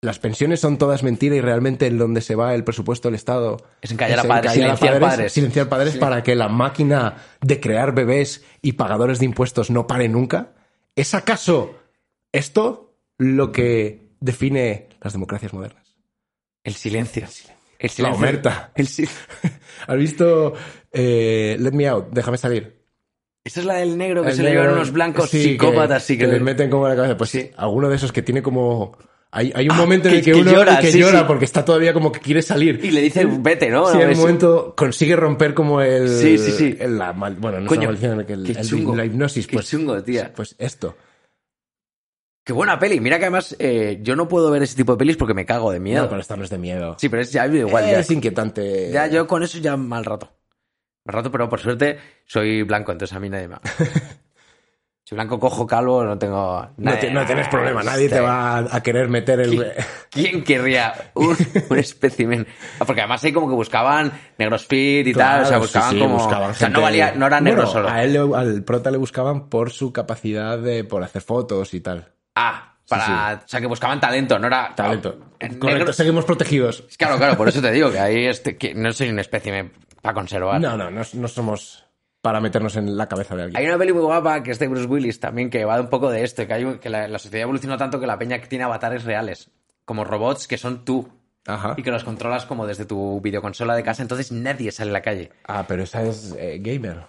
¿Las pensiones son todas mentira y realmente en donde se va el presupuesto del Estado Es encallar a es padres, silenciar padres. silenciar padres Sí. para que la máquina de crear bebés y pagadores de impuestos no pare nunca? ¿Es acaso esto lo que define las democracias modernas? El silencio. El La silencio. omerta. El sil- ¿Has visto eh, Let Me Out? Déjame salir. Esa es la del negro que El se le llevan unos blancos sí, psicópatas. que, sí, que que le le- meten como en la cabeza. Pues sí, alguno de esos que tiene como... Hay, hay un Ah, momento en el que- uno llora, que sí, llora sí. porque está todavía como que quiere salir. Y le dice, vete, ¿no? Sí, No, en un es- momento consigue romper como el... Sí, sí, sí. el- la mal- bueno, no es maldición, el- qué el- chungo. la hipnosis. Qué Pues, chungo, tía. Pues esto. Qué buena peli. Mira que además eh, yo no puedo ver ese tipo de pelis porque me cago de miedo. No, pero esta no es de miedo. Sí, pero es ya igual. ya, es inquietante. ya yo con eso ya mal rato. Mal rato, pero por suerte soy blanco, entonces a mí nadie me... Soy blanco, cojo, calvo, no tengo... No, te- no tienes problema, nadie te va a querer meter el... ¿Quién querría un, un espécimen? Ah, Porque además ahí como que buscaban negros fit y tal, o sea, buscaban sí, sí, como... buscaban o sea, no, valía, no era Bueno, negro solo. A él, al prota le buscaban por su capacidad de por hacer fotos y tal. Ah, para... O sea, que buscaban talento, no era... Talento. En Correcto, negro- seguimos protegidos. Claro, claro, por eso te digo que ahí este, que no soy un espécimen para conservar. No, no, no, no somos para meternos en la cabeza de alguien. Hay una peli muy guapa que es de Bruce Willis también, que va un poco de esto, que, hay, que la, la sociedad evolucionó tanto que la peña tiene avatares reales, como robots que son tú, Ajá. y que los controlas como desde tu videoconsola de casa, entonces nadie sale a la calle. Ah, pero esa es eh, Gamer.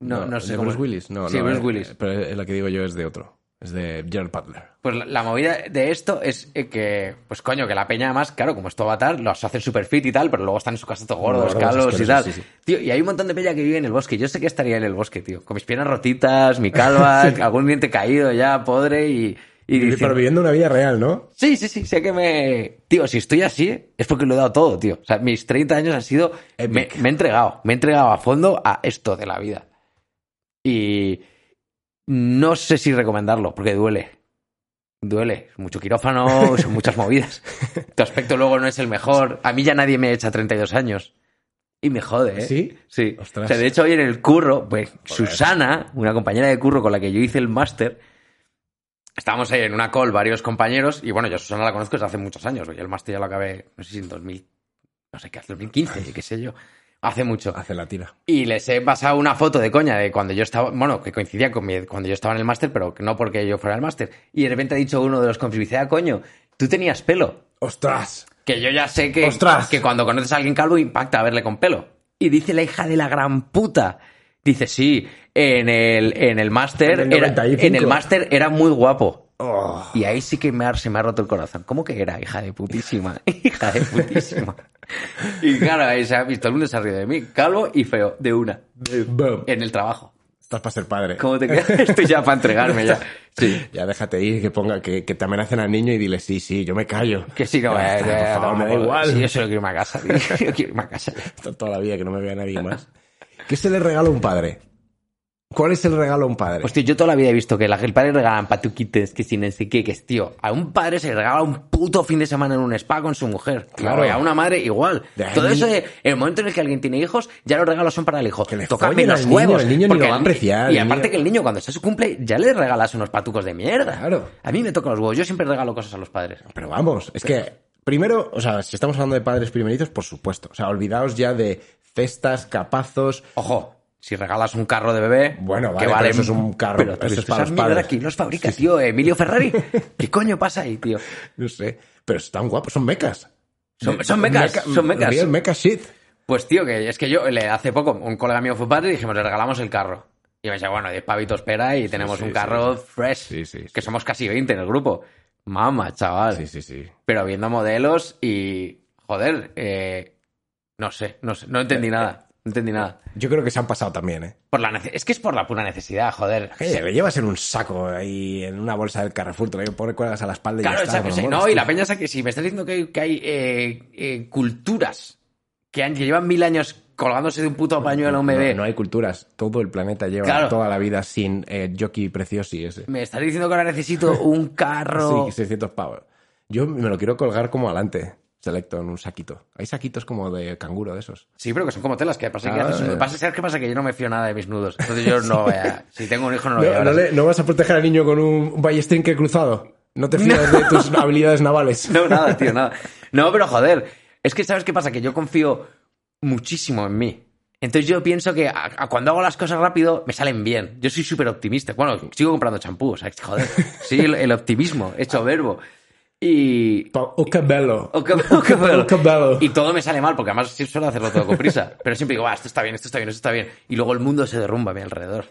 No, no, sé ¿De Bruce. Willis? No, Sí, no, Bruce eh, Willis. Pero la que digo yo es de otro. Es de Gerald Butler. Pues la, la movida de esto es eh, que, pues coño, que la peña además, claro, como es tu avatar, los hacen super fit y tal, pero luego están en su casa todos gordos, calvos y tal. sí, sí. Tío, y hay un montón de peña que vive en el bosque. Yo sé que estaría en el bosque, tío. Con mis piernas rotitas, mi calva, algún diente caído ya, podre y... y Pero viviendo una vida real, ¿no? Sí, sí, sí, sé que me... Tío, si estoy así es porque lo he dado todo, tío. O sea, mis 30 años han sido... Me, me he entregado, me he entregado a fondo a esto de la vida. Y no sé si recomendarlo, porque duele. Duele. Mucho quirófano, son muchas movidas. Tu aspecto luego no es el mejor. A mí ya nadie me echa 32 años. Y me jode, ¿eh? ¿Sí? Sí. Ostras. O sea, de hecho, hoy en el curro, pues, Susana, una compañera de curro con la que yo hice el máster, estábamos ahí en una call varios compañeros, y bueno, yo a Susana la conozco desde hace muchos años, yo el máster ya lo acabé, no sé si en 2000, no sé qué, 2015, qué sé yo, hace mucho. Hace la tira. Y les he pasado una foto de coña de cuando yo estaba, bueno, que coincidía con mi- cuando yo estaba en el máster, pero no porque yo fuera el máster. Y de repente ha dicho uno de los dice, ah, coño, tú tenías pelo. ¡Ostras! Que yo ya sé que, ¡Ostras! que cuando conoces a alguien calvo impacta verle con pelo. Y dice la hija de la gran puta. Dice, sí, en el, en el máster, En el era, 95. en el máster era muy guapo. Oh. Y ahí sí que me ha, se me ha roto el corazón. ¿Cómo que era? Hija de putísima. Hija de putísima. Y claro, ahí se ha visto, el mundo se ha de mí. Calvo y feo, de una. Boom. En el trabajo. Estás para ser padre. ¿Cómo te quedas? Estoy ya para entregarme ya. Sí. Ya déjate ir, que ponga, que, que te amenacen al niño y dile, sí, sí, yo me callo. Que sí, no, eh, está, eh, por favor, me da no, igual. Sí, yo solo quiero irme a casa. tío. Yo quiero irme a casa. Está toda la vida que no me vea nadie más. ¿Qué se le regala a un padre? ¿Cuál es el regalo a un padre? Hostia, yo toda la vida he visto que el padre regalan patuquites, que si no sé qué, que es, tío, a un padre se le regala un puto fin de semana en un spa con su mujer. Claro. Y a una madre igual. Ahí- Todo eso de, en el momento en el que alguien tiene hijos, ya los regalos son para el hijo. Tócame los niño, huevos. el niño ni lo va a apreciar, Y aparte niño- que el niño cuando está su cumple, ya le regalas unos patucos de mierda. Claro. A mí me toca los huevos. Yo siempre regalo cosas a los padres. Pero vamos, es que primero, o sea, si estamos hablando de padres primerizos, por supuesto. O sea, olvidaos ya de cestas, capazos. Ojo. Si regalas un carro de bebé, Bueno, vale, que eso es un carro, Pero, eso es para los padres. ¿Quién los fabrica, tío? Emilio Ferrari. ¿Qué coño pasa ahí, tío? No sé. Pero están guapos, son mecas. Son- son mecas, son mecas. Real mecha shit. Pues tío, que es que yo le hace poco un colega mío fue padre y dijimos, le regalamos el carro. Y me decía, bueno, 10 pavitos espera y tenemos sí, un carro fresh. Sí, sí, Que somos casi 20 en el grupo. Mama, chaval. Sí, sí, sí. Pero viendo modelos y. Joder, eh, no sé, no sé, no entendí nada. No entendí nada. Yo creo que se han pasado también, ¿eh? Por la nece- es que es por la pura necesidad, joder. Le llevas en un saco ahí, en una bolsa del Carrefour, te lo pones cuelgas a la espalda y Claro, ya está. exacto, con sí, amor, no, y la peña es que si me estás diciendo que, que hay eh, eh, culturas que, han- que llevan mil años colgándose de un puto pañuelo a un bebé, No, no hay culturas. Todo el planeta lleva Claro. toda la vida sin eh, jockey preciosi ese. me estás diciendo que ahora necesito un carro. Sí, 600 pavos. Yo me lo quiero colgar como adelante, selecto, en un saquito. Hay saquitos como de canguro de esos. Sí, pero que son como telas, que pasa que Ah, haces eh. pasa- ¿sabes qué pasa? Que yo no me fío nada de mis nudos. Entonces yo no voy a- si tengo un hijo no lo voy a No, no le- no vas a proteger al niño con un ballestrinque cruzado. No te fías de tus habilidades navales. No, nada, tío, nada. No, pero joder, es que ¿sabes qué pasa? Que yo confío muchísimo en mí. Entonces yo pienso que a- a cuando hago las cosas rápido me salen bien. Yo soy súper optimista. Bueno, sigo comprando champú, o sea, joder. Sí, el, el optimismo, hecho verbo. Y... O cabello. o que- o que- O cabello. Y todo me sale mal, porque además suelo hacerlo todo con prisa. Pero siempre digo, va, esto está bien, esto está bien, esto está bien. Y luego el mundo se derrumba a mi alrededor.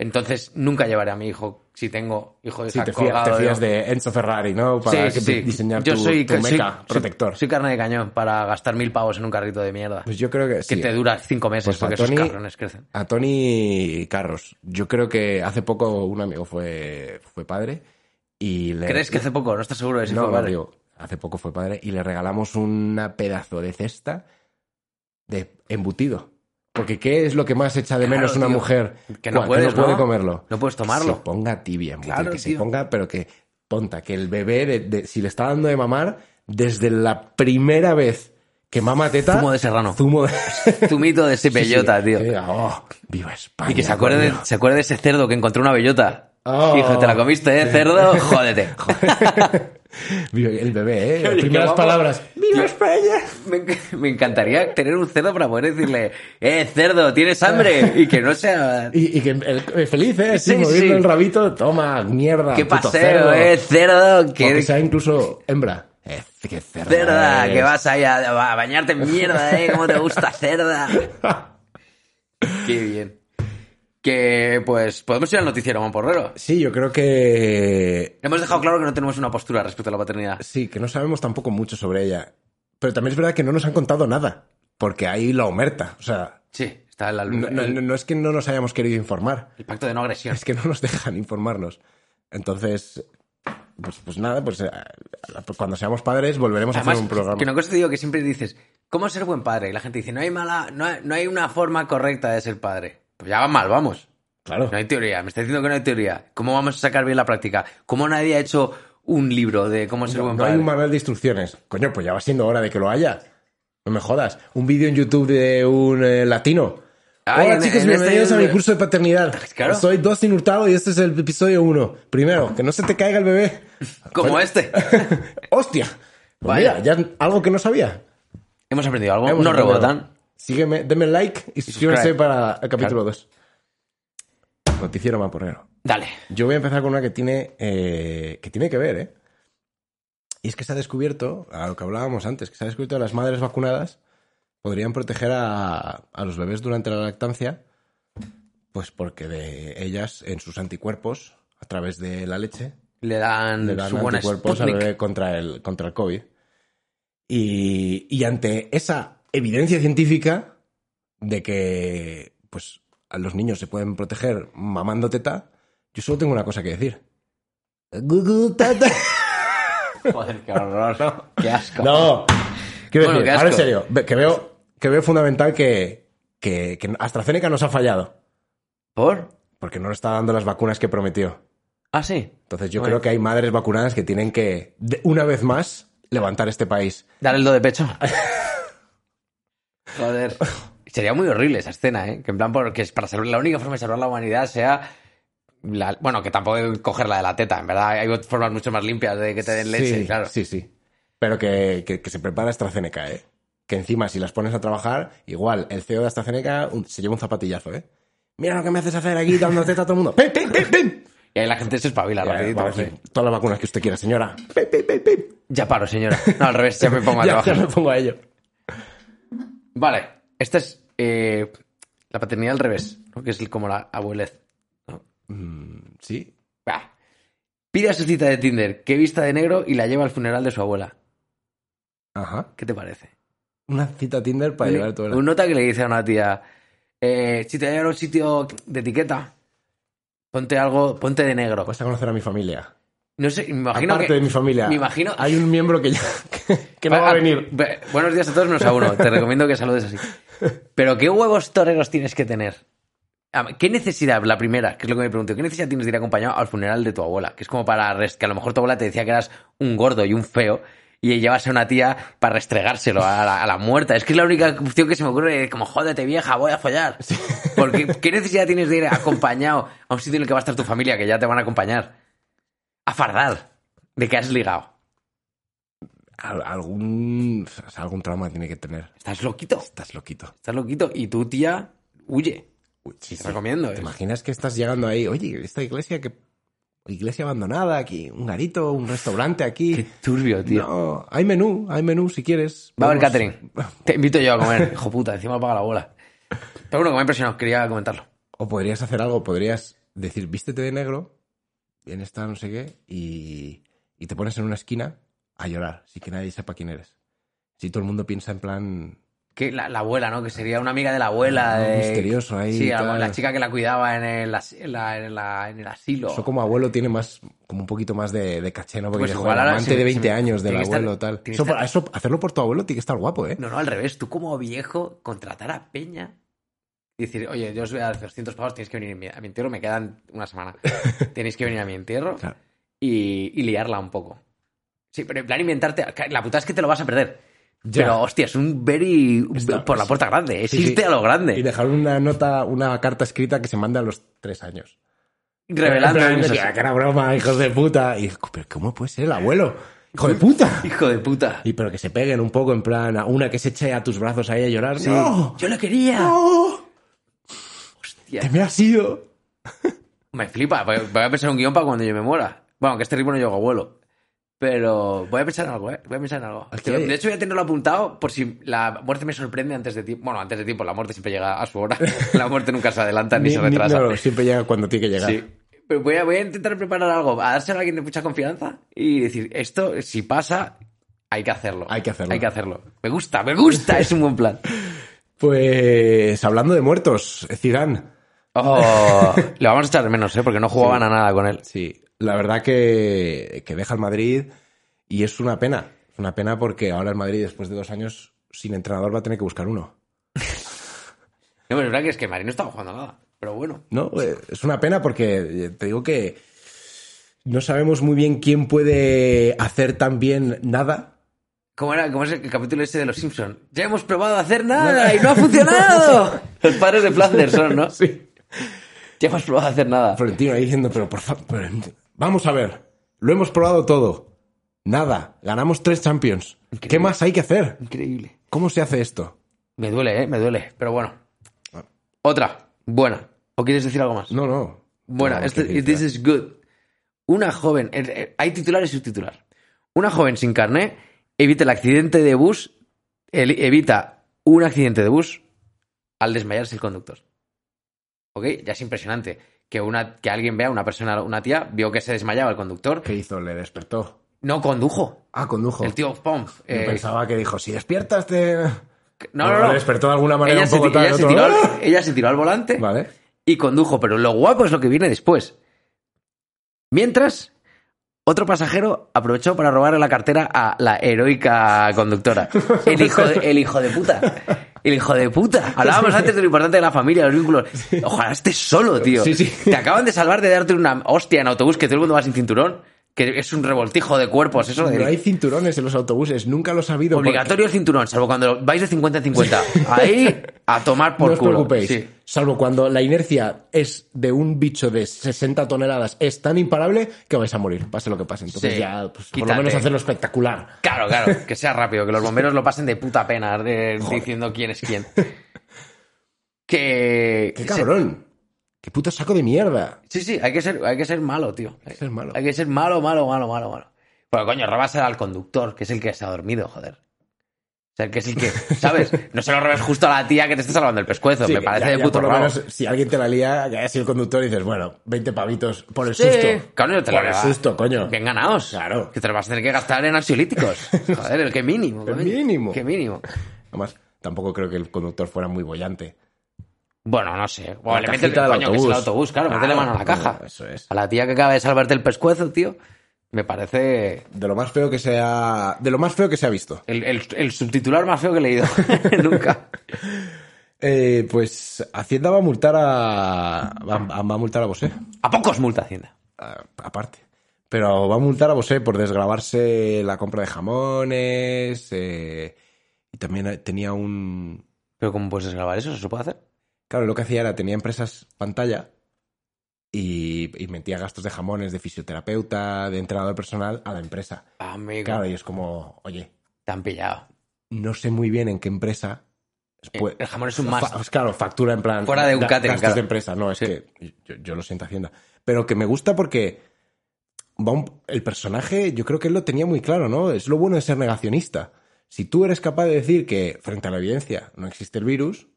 Entonces nunca llevaré a mi hijo, si tengo hijo de Sí, te fías, te fías de- Enzo Ferrari, ¿no? Para Sí, que- sí, diseñar Yo tu, soy, tu soy- mecha soy- protector. Soy, carne de cañón para gastar mil pavos en un carrito de mierda. Pues yo creo que sí. que te dura cinco meses Pues porque esos Tony- cabrones crecen. A Tony Carros. Yo creo que hace poco un amigo fue, fue padre y le... ¿Crees que hace poco? No estás seguro de si no, fue no, padre? digo, hace poco fue padre y le regalamos una pedazo de cesta de embutido. Porque ¿qué es lo que más echa de Claro, menos una tío. mujer Que no puedes, puede ¿no? comerlo? No puedes Que tomarlo. se ponga tibia, embutido, Claro, que se ponga, pero que ponta, que el bebé, de- de- si le está dando de mamar, desde la primera vez que mama teta... Zumo de serrano. Zumo de... Zumito de ese Sí, sí, bellota, tío. que oh, viva España. Y que se acuerde, de, se acuerde de ese cerdo que encontró una bellota. Oh. Hijo, te la comiste, ¿eh? Cerdo, jódete. El bebé, ¿eh? Las primeras palabras. ¡Viva España! Me, me encantaría tener un cerdo para poder decirle, eh, cerdo, ¿tienes hambre? Y que no sea... Y, y que el- el feliz, ¿eh? Sí, Sí, moviendo sí. el rabito. Toma, mierda. ¡Qué puto paseo, cerdo. eh, cerdo! O que ¡Qué sea incluso hembra. Eh, qué cerda cerda! eres. Que vas ahí a, a bañarte en mierda, ¿eh? ¿Cómo te gusta cerda? ¡Qué bien! Que, pues, podemos ir al noticiero, Porrero. Sí, yo creo que... Hemos dejado claro que no tenemos una postura respecto a la paternidad. Sí, que no sabemos tampoco mucho sobre ella. Pero también es verdad que no nos han contado nada. Porque hay la omerta. O sea, Sí, está el, no, no- no es que no nos hayamos querido informar. el pacto de no agresión. Es que no nos dejan informarnos. Entonces, pues, pues nada, pues eh, cuando seamos padres volveremos a hacer un programa. que una cosa te digo que siempre dices, ¿cómo ser buen padre? Y la gente dice, no hay mala, no hay, no hay una forma correcta de ser padre. Pues ya va mal, vamos. Claro. No hay teoría, me está diciendo que no hay teoría. ¿Cómo vamos a sacar bien la práctica? ¿Cómo nadie ha hecho un libro de cómo ser No, buen no padre? hay un manual de instrucciones. Coño, pues ya va siendo hora de que lo haya. No me jodas. Un vídeo en YouTube de un eh, latino. Ay, Hola en- chicos, en bienvenidos este- a mi curso de paternidad. Claro. Soy Dustin Hurtado y este es el episodio 1. Primero, que no se te caiga el bebé. Como Coño. este. ¡Hostia! Pues Vaya. mira, ya algo que no sabía. Hemos aprendido algo. Hemos no aprendido. rebotan. Sígueme, denme like y suscríbanse para el capítulo 2. Noticiero Maporrero. Dale. Yo voy a empezar con una que tiene, eh, que tiene que ver, ¿eh? Y es que se ha descubierto, a lo que hablábamos antes, que se ha descubierto que las madres vacunadas podrían proteger a, a los bebés durante la lactancia, pues porque de ellas, en sus anticuerpos, a través de la leche, Le dan, le dan su buena anticuerpos al bebé contra el, contra el COVID. Y, y ante esa evidencia científica de que pues, a los niños se pueden proteger mamando teta, yo solo tengo una cosa que decir. Joder, qué horror. Qué asco. No. Quiero Bueno, decir, qué ahora en serio, que veo, que veo fundamental que, que, que AstraZeneca nos ha fallado. ¿Por? Porque no nos está dando las vacunas que prometió. Ah, sí. Entonces yo Bueno. creo que hay madres vacunadas que tienen que, de- una vez más, levantar este país. Dar el do de pecho. Joder. Sería muy horrible esa escena, ¿eh? Que en plan, porque es para salvar, la única forma de salvar la humanidad sea. la- bueno, que tampoco que cogerla de la teta, en verdad. Hay formas mucho más limpias de que te den leche, sí, claro. Sí, sí. Pero que, que, que se prepara AstraZeneca, ¿eh? que encima si las pones a trabajar, igual el CEO de AstraZeneca un- se lleva un zapatillazo, ¿eh? Mira lo que me haces hacer aquí dándote a todo el mundo. ¡Pim, pim, pim, pim! Y ahí la gente se espabila Ya, rapidito. vamos, sí. sí. Todas las vacunas que usted quiera, señora. ¡Pim, pim, pim, pim! Ya paro, señora. No, al revés, ya me pongo a ya, ya trabajar. me pongo a ello. Vale, esta es eh, la paternidad al revés, ¿no? que es el- como la abuelez. ¿no? Sí. Bah. Pide a su cita de Tinder que vista de negro y la lleva al funeral de su abuela. Ajá. ¿Qué te parece? Una cita Tinder para llevar todo Un nota que le dice a una tía, eh, si te voy a un sitio de etiqueta, ponte algo, ponte de negro. Vas a conocer a mi familia. No sé, me imagino Aparte que... de mi familia. Me imagino... Hay un miembro que ya que, que no va a venir. Buenos días a todos menos a uno. Te recomiendo que saludes así. Pero ¿qué huevos toreros tienes que tener? ¿Qué necesidad, la primera, que es lo que me pregunto, qué necesidad tienes de ir acompañado al funeral de tu abuela? Que es como para que a lo mejor tu abuela te decía que eras un gordo y un feo y llevas a una tía para restregárselo a la, a la muerta. Es que es la única opción que se me ocurre, como jódete vieja, voy a follar. Porque ¿qué necesidad tienes de ir acompañado a un sitio en el que va a estar tu familia, que ya te van a acompañar? A fardar de que has ligado. Al- algún, o sea, algún trauma tiene que tener. Estás loquito. Estás loquito. Estás loquito. Y tu tía huye. Uy, sí, Te sí. recomiendo. ¿Te ¿eh? imaginas que estás llegando ahí? Oye, esta iglesia que. Iglesia abandonada aquí, un garito, un restaurante aquí. Qué turbio, tío. No, hay menú, hay menú si quieres. Va a haber Vamos. catering. Te invito yo a comer. Hijo puta, encima paga la bola. Pero bueno, que me ha impresionado. Quería comentarlo. O podrías hacer algo, podrías decir, vístete de negro, bien está, no sé qué, y, y te pones en una esquina a llorar, sin que nadie sepa quién eres. Si todo el mundo piensa en plan, Que la, la abuela, ¿no? Que sería una amiga de la abuela. Ah, de- misterioso ahí Sí, la, tal. la chica que la cuidaba en el, as- en la- en la- en el asilo. eso como abuelo tiene más, como un poquito más de, de caché, ¿no? Porque Pues igual amante sí, de sí, 20 sí, años del estar- abuelo, tal. Eso, estar- eso- hacerlo por tu abuelo tiene que estar guapo, ¿eh? No, no, al revés. Tú como viejo, contratar a Peña y decir, oye, yo os voy a dar 200 pavos, tenéis que venir a mi- entierro, me quedan una semana. tenéis que venir a mi entierro Claro. y, y liarla un poco. Sí, pero en plan inventarte... La puta es que te lo vas a perder. Ya. Pero, hostia, es un very... Está- por la puerta grande. Es Sí, a lo grande. Y dejar una nota, una carta escrita que se manda a los tres años. Revelando... Que era broma, hijos de puta. Y, pero ¿cómo puede ser el abuelo? ¡Hijo de puta! Hijo de puta. Y pero que se peguen un poco, en plan, a una que se eche a tus brazos ahí a llorar. Sí. ¡No! Yo la quería. ¡No! Hostia. ¡Que me has ido! Me flipa. Voy a pensar un guion para cuando yo me muera. Bueno, que este ritmo no llego abuelo. Pero voy a pensar en algo, ¿eh? Voy a pensar en algo. De hecho, voy a tenerlo apuntado por si la muerte me sorprende antes de tiempo. Bueno, antes de tiempo, la muerte siempre llega a su hora. La muerte nunca se adelanta ni, se retrasa. no, siempre llega cuando tiene que llegar. Sí. Pero voy a, voy a intentar preparar algo, a dárselo a alguien de mucha confianza y decir, esto, si pasa, hay que hacerlo. Hay que hacerlo. Hay que hacerlo. Me gusta, me gusta, es un buen plan. Pues hablando de muertos, Zidane. Oh, le vamos a echar de menos, ¿eh? Porque no jugaban a nada con él. Sí, la verdad que, que deja el Madrid y es una pena. Es una pena porque ahora el Madrid, después de dos años sin entrenador, va a tener que buscar uno. No, pero es verdad que es que Marín no estaba jugando nada. Pero bueno. No, eh, es una pena porque eh, te digo que no sabemos muy bien quién puede hacer tan bien nada. ¿Cómo, era, ¿Cómo es el capítulo ese de los Simpsons? Ya hemos probado a hacer nada y no ha funcionado. Los padres de Flanders son, ¿no? Sí. Ya hemos probado a hacer nada. Florentino ahí diciendo, pero por favor, vamos a ver, lo hemos probado todo. Nada, ganamos tres Champions. ¿Qué más hay que hacer? Increíble. ¿Cómo se hace esto? Me duele, ¿eh? Me duele. Pero bueno. Otra. Buena. ¿O quieres decir algo más? No, no. Buena. No, este, this is good. Una joven... eh, eh, Hay titular y subtitular. Una joven sin carné evita el accidente de bus... evita un accidente de bus al desmayarse el conductor. ¿Ok? Ya es impresionante que, una, que alguien vea, una persona, una tía, vio que se desmayaba el conductor. ¿Qué hizo? ¿Le despertó? No condujo. Ah, condujo. El tío Pom. Eh, pensaba que dijo, si despiertas te... no, no, no. Le despertó de alguna manera Ella un poco ella se otro, tiró al, ¡ah! ella se tiró al volante Vale. y condujo, pero lo guapo es lo que viene después. Mientras, otro pasajero aprovechó para robarle la cartera a la heroica conductora. El hijo de, el hijo de puta. El hijo de puta. Hablábamos antes de lo importante de la familia, los vínculos. Ojalá estés solo, tío. Sí, sí. Te acaban de salvar de darte una hostia en autobús que todo el mundo va sin cinturón. Que es un revoltijo de cuerpos, eso de... No hay cinturones en los autobuses, nunca lo he sabido. porque- Obligatorio el cinturón, salvo cuando vais de 50 en 50. Ahí, A tomar por no os culo. preocupéis. Sí. Salvo cuando la inercia es de un bicho de 60 toneladas, es tan imparable que vais a morir, pase lo que pase. Entonces Sí. ya, pues, por lo menos hacerlo espectacular. Claro, claro, que sea rápido, que los bomberos lo pasen de puta pena de- diciendo quién es quién. Que. ¡Qué cabrón! ¡Qué puto saco de mierda! Sí, sí, hay que ser, hay que ser malo, tío. Hay que ser malo. Hay que ser malo, malo, malo, malo, malo. Pero coño, robas al conductor, que es el que se ha dormido, joder. O sea, que es el que, ¿sabes? No se lo robes justo a la tía que te está salvando el pescuezo. Sí, me parece ya- de ya puto por lo rabo. menos, si alguien te la lía, que haya sido el conductor y dices, bueno, 20 pavitos por el Sí, susto. coño, te por lo el susto, coño. Bien ganados. Claro. Que te lo vas a tener que gastar en ansiolíticos. Joder, el que mínimo. El mínimo. Que mínimo. Además, tampoco creo que el conductor fuera muy bollante. Bueno, no sé. O La le metes del coño, que es el autobús. autobús, claro, Claro, métele mano a la caja. eso es. A la tía que acaba de salvarte el pescuezo, tío, me parece De lo más feo que se ha, de lo más feo que se ha visto. el, el- el subtitular más feo que he leído. Nunca. Eh, pues Hacienda va a multar a, va, va a multar a Bosé. ¿A pocos multa Hacienda? a- aparte. Pero va a multar a Bosé por desgravarse la compra de jamones. eh, y también tenía un. ¿Pero cómo puedes grabar eso? ¿Eso se puede hacer? Claro, lo que hacía era tenía empresas pantalla y, y metía gastos de jamones, de fisioterapeuta, de entrenador personal a la empresa. Amigo, Claro, y es como, oye, te han pillado. no sé muy bien en qué empresa. pues, el jamón es un must. claro, factura en plan. Fuera de un catering, Gastos claro. de empresa, no, es Sí. que yo, yo lo siento Hacienda. Pero que me gusta porque va un- el personaje, yo creo que él lo tenía muy claro, ¿no? Es lo bueno de ser negacionista. Si tú eres capaz de decir que frente a la evidencia no existe el virus, eh,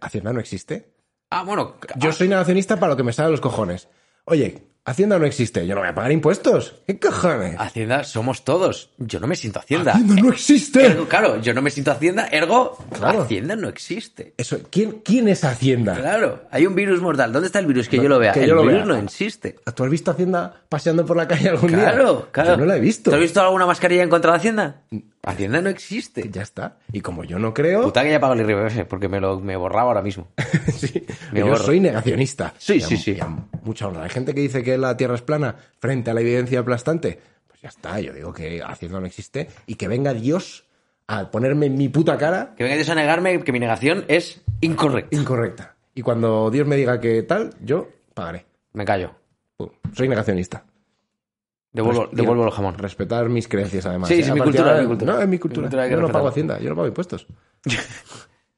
Hacienda no existe. Ah, bueno. Yo ah, soy negacionista para lo que me sale de los cojones. Oye, Hacienda no existe, yo no voy a pagar impuestos. ¿Qué cojones? Hacienda somos todos. Yo no me siento Hacienda. Hacienda no existe. Ergo, claro, yo no me siento Hacienda, ergo, Claro. Hacienda no existe. Eso, ¿quién, ¿Quién es Hacienda? Claro, hay un virus mortal. ¿Dónde está el virus? Que yo lo vea. Que el yo lo virus vea. no existe. ¿Tú has visto Hacienda paseando por la calle algún día? Claro, claro. Yo no la he visto. ¿Tú has visto alguna mascarilla en contra de Hacienda? Hacienda no existe. Ya está. Y como yo no creo, Puta que ya pago el IRPF, porque me lo me borraba ahora mismo. sí, Me yo borro. soy negacionista. Sí, sí, sí. mucha honra. Hay gente que dice que la Tierra es plana frente a la evidencia aplastante. Pues ya está. Yo digo que Hacienda no existe y que venga Dios a ponerme en mi puta cara Que venga Dios a negarme que mi negación es incorrecta. incorrecta. Y cuando Dios me diga que tal, yo pagaré. Me callo. Pum. Soy negacionista. Devuelvo, devuelvo el jamón. Respetar mis creencias, además. Sí, ¿eh? sí, A mi cultura, de- mi cultura. No, es mi cultura. yo no pago. Hacienda, yo no pago impuestos.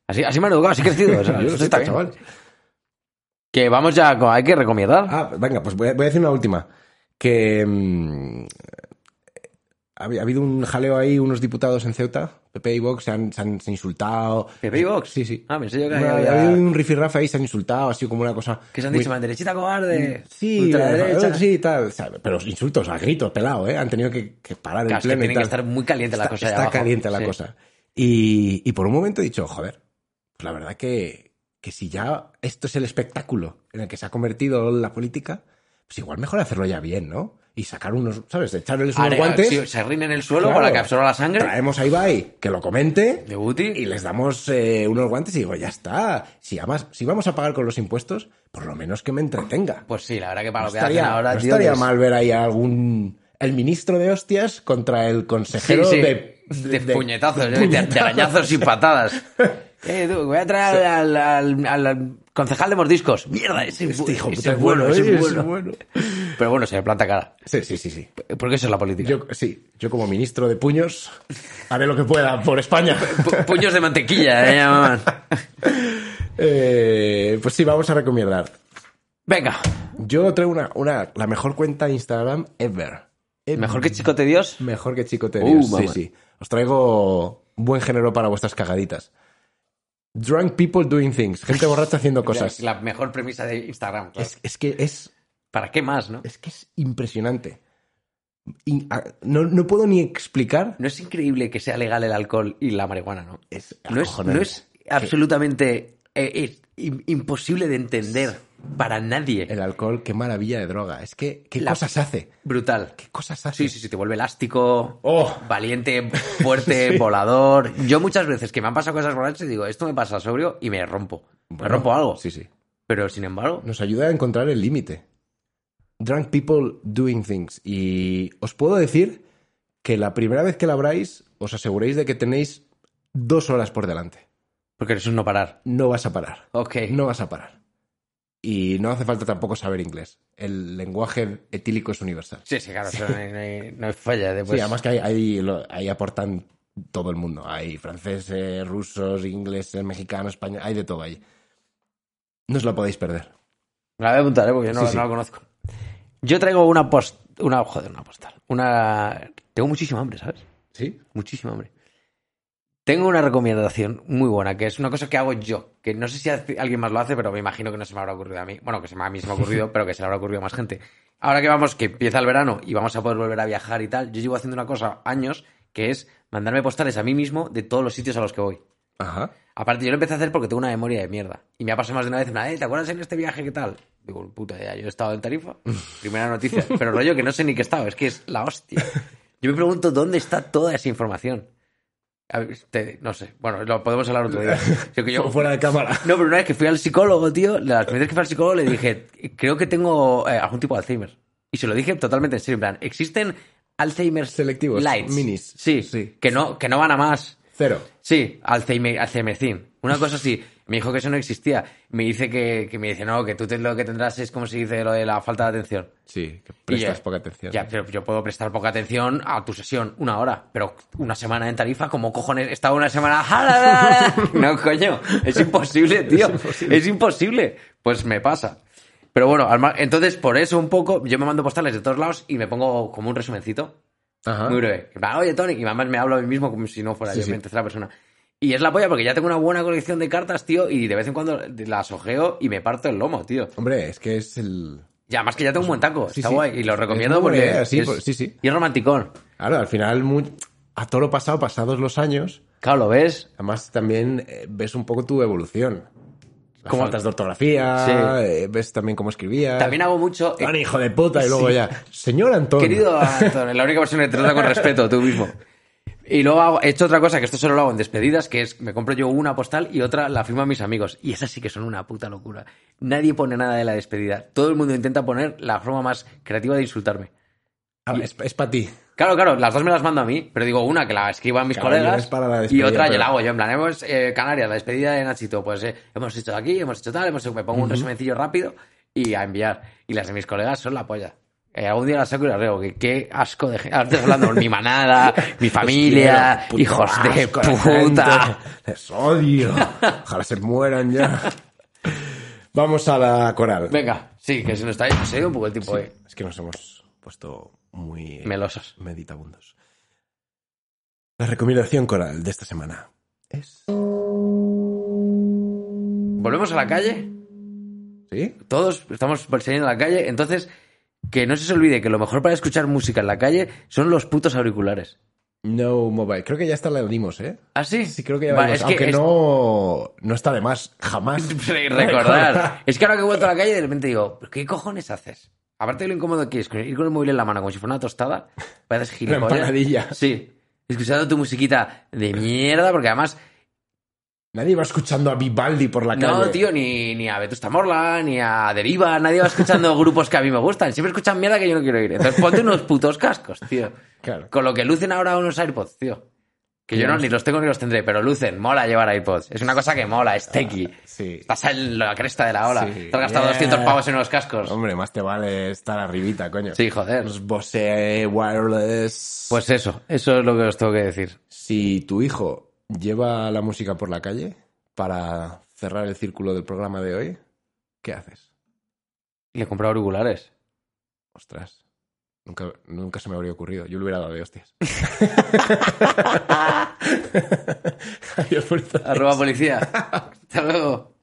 Así, así me han educado, así he crecido. o sea, yo está bien. chaval. Que vamos ya, hay que recomendar. Ah, venga, pues voy a, voy a decir una última. Que mm, ha, habi- ha habido un jaleo ahí, unos diputados en Ceuta, PP y Vox, se han, se han se insultado. ¿PP y Vox? Sí, sí. Ah, pensé yo que Bueno, había- ha habido un rifirrafe ahí, se han insultado, así como una cosa... Que se han muy- dicho, man, derechita cobarde. Sí, ultraderecha. sí, tal. o sea, pero insultos a gritos, pelado, ¿eh? Han tenido que, que parar Claro, el que pleno y tiene que estar muy caliente la Está- cosa Está abajo. caliente la Sí. cosa. Y, y por un momento he dicho, joder, pues la verdad que, que si ya esto es el espectáculo en el que se ha convertido la política, pues igual mejor hacerlo ya bien, ¿no? Y sacar unos, ¿sabes? Echarles unos Are- guantes. sí, se rinen en el suelo Claro. para que absorba la sangre. Traemos a Ibai que lo comente De Guti. y les damos eh, unos guantes y digo, ya está. Si, además, si vamos a pagar con los impuestos, por lo menos que me entretenga. Pues sí, la verdad que para No lo que hacen estaría, ahora, no tío, estaría es- mal ver ahí a algún... El ministro de hostias contra el consejero Sí, sí. de... de, puñetazos, ¿eh? de, de arañazos y patadas. Eh, tú, voy a traer al, al- al- al concejal de mordiscos. Mierda, ese, Este hijo ese es es bueno, ese ¿eh? es bueno. Pero bueno, se le planta cara. Sí, sí, sí, sí. Porque eso es la política. Yo, sí, yo como ministro de puños haré lo que pueda por España. Pu- puños de mantequilla, eh. Eh, pues sí, vamos a recomendar. Venga, Yo traigo una, una, la mejor cuenta de Instagram ever. Ever. mejor que Chicote Dios. Mejor que Chico Uh, Dios. sí, sí. Os traigo buen género para vuestras cagaditas. Drunk people doing things. Gente borracha haciendo cosas. La mejor premisa de Instagram. claro. Es, es que es, ¿Para qué más, no? es que es impresionante. A- no, no puedo ni explicar. No es increíble que sea legal el alcohol y la marihuana, ¿no? Es No es, no es absolutamente eh, es im- imposible de entender para nadie. El alcohol, qué maravilla de droga. Es que, ¿qué La- cosas hace? Brutal. ¿Qué cosas hace? Sí, sí, sí, te vuelve elástico, Oh. valiente, fuerte, volador. Yo muchas veces que me han pasado cosas borrachas digo, esto me pasa sobrio y me rompo. me rompo algo. Sí, sí. Pero sin embargo, Nos ayuda a encontrar el límite. Drunk people doing things. Y os puedo decir que la primera vez que la abráis, os aseguréis de que tenéis dos horas por delante. Porque eso es no parar. no vas a parar. Ok. No vas a parar. Y no hace falta tampoco saber inglés. El lenguaje etílico es universal. Sí, sí, claro, no, hay- no hay- falla. Después. sí, además que ahí, ahí, lo- ahí aportan todo el mundo. Hay franceses, rusos, ingleses, mexicanos, españoles, hay de todo ahí. No os lo podéis perder. Me la voy a apuntar, ¿eh? porque yo no, Sí, sí. no la conozco. Yo traigo una post... Una, joder, una postal. Una... Tengo muchísima hambre, ¿sabes? ¿Sí? Muchísima hambre. Tengo una recomendación muy buena, que es una cosa que hago yo, que no sé si alguien más lo hace, pero me imagino que no se me habrá ocurrido a mí. Bueno, que se me, a mí se me ha ocurrido, pero que se le habrá ocurrido a más gente. Ahora que vamos, que empieza el verano y vamos a poder volver a viajar y tal, yo llevo haciendo una cosa años, que es mandarme postales a mí mismo de todos los sitios a los que voy. Ajá. Aparte, yo lo empecé a hacer porque tengo una memoria de mierda. Y me ha pasado más de una vez, plan, "Eh, ¿te acuerdas en este viaje qué tal? Digo, puta idea, yo he estado en Tarifa. Primera noticia. Pero rollo que no sé ni qué he estado, es que es la hostia. Yo me pregunto dónde está toda esa información. Te- no sé, bueno, lo podemos hablar otro día. Que yo- Fuera de cámara. no, pero una vez que fui al psicólogo, tío, las primeras veces que fui al psicólogo le dije, creo que tengo eh, algún tipo de Alzheimer. Y se lo dije totalmente en serio, en plan, ¿existen Alzheimer Selectivos, lights? minis. Sí, Sí. Que, no, que no van a más. Cero. Sí, Alzheimer, Alzheimercin. Una cosa así. Me dijo que eso no existía. Me dice que, que me dice, no, que tú te- lo que tendrás es como se dice lo de la falta de atención. Sí, que prestas ya- poca atención. Ya, pero yo puedo prestar poca atención a tu sesión, una hora, pero una semana en tarifa, como cojones? He estado una semana. No, coño, es imposible, tío. Es imposible. Pues me pasa. Pero bueno, entonces por eso un poco, yo me mando postales de todos lados y me pongo como un resumencito. Ajá. Muy breve. Oye, Tony, y además me hablo a mí mismo como si no fuera Sí, yo sí. tercera persona. Y es la polla porque ya tengo una buena colección de cartas, tío, y de vez en cuando las ojeo y me parto el lomo, tío. Hombre, es que es el... Y además que ya tengo un buen taco, Sí, está sí. guay. Y lo recomiendo porque. idea, sí, es, sí, sí. Y es romanticón. Claro, al final, muy- a todo lo pasado, pasados los años, Claro, ¿lo ves? además también eh, ves un poco tu evolución. Las Como- faltas de ortografía, Sí. eh, ves también cómo escribías. También hago mucho. Tan hijo de puta, y luego ya, señor Antonio. Querido Antonio, la única persona que te trata con respeto, tú mismo. Y luego hago- he hecho otra cosa, que esto solo lo hago en despedidas, que es me compro yo una postal y otra la firmo a mis amigos. Y esas sí que son una puta locura. Nadie pone nada de la despedida. Todo el mundo intenta poner la forma más creativa de insultarme. Ah, es, para ti. Claro, claro, las dos me las mando a mí, pero digo una que la escribo a mis colegas para la y otra yo pero- la hago yo, en plan, hemos, eh, Canarias, la despedida de Nachito, pues eh, hemos hecho aquí, hemos hecho tal, hemos, me pongo un resumencillo rápido y a enviar. Y las de mis colegas son la polla. Eh, algún día las saco y las reo, que qué asco de gente. Ahora estoy hablando con mi manada, mi familia, hijos de puta. Les odio. Ojalá se mueran ya. Vamos a la coral. Venga, sí, que se nos está se ha ido un poco el tiempo, eh. Es que nos hemos puesto muy Melosos. meditabundos. La recomendación coral de esta semana es... Volvemos a la calle. ¿Sí? todos estamos saliendo a la calle, entonces que no se os olvide que lo mejor para escuchar música en la calle son los putos auriculares. No Mobile. Creo que ya está la dimos, ¿eh? ¿Ah, sí? Sí, creo que ya la dimos. es que Aunque es- no, no está de más. Jamás. recordar. es que ahora que he vuelto a la calle de repente digo, ¿pero ¿qué cojones haces? Aparte de lo incómodo que es ir con el móvil en la mano como si fuera una tostada, pareces gilipollas. empanadilla. Sí. Escuchando tu musiquita de mierda, porque además, Nadie va escuchando a Vivaldi por la calle. no, tío, ni, ni a Vetusta Morla, ni a Deriva, nadie va escuchando grupos que a mí me gustan. Siempre escuchan mierda que yo no quiero oír. Entonces ponte unos putos cascos, tío. Claro. Con lo que lucen ahora unos AirPods, tío. Que yo no, ni los tengo ni los tendré, pero lucen, mola llevar AirPods. Es una cosa que mola, es techy. Sí. Estás en la cresta de la ola. Sí. Te has gastado Yeah. 200 pavos en unos cascos. Hombre, más te vale estar arribita, coño. Sí, joder. Los Bose Wireless. Pues eso, eso es lo que os tengo que decir. Si tu hijo lleva la música por la calle para cerrar el círculo del programa de hoy, ¿qué haces? Le he comprado auriculares. Ostras. Nunca, nunca se me habría ocurrido. Yo le hubiera dado de hostias. Adiós, Arroba policía. Hasta luego.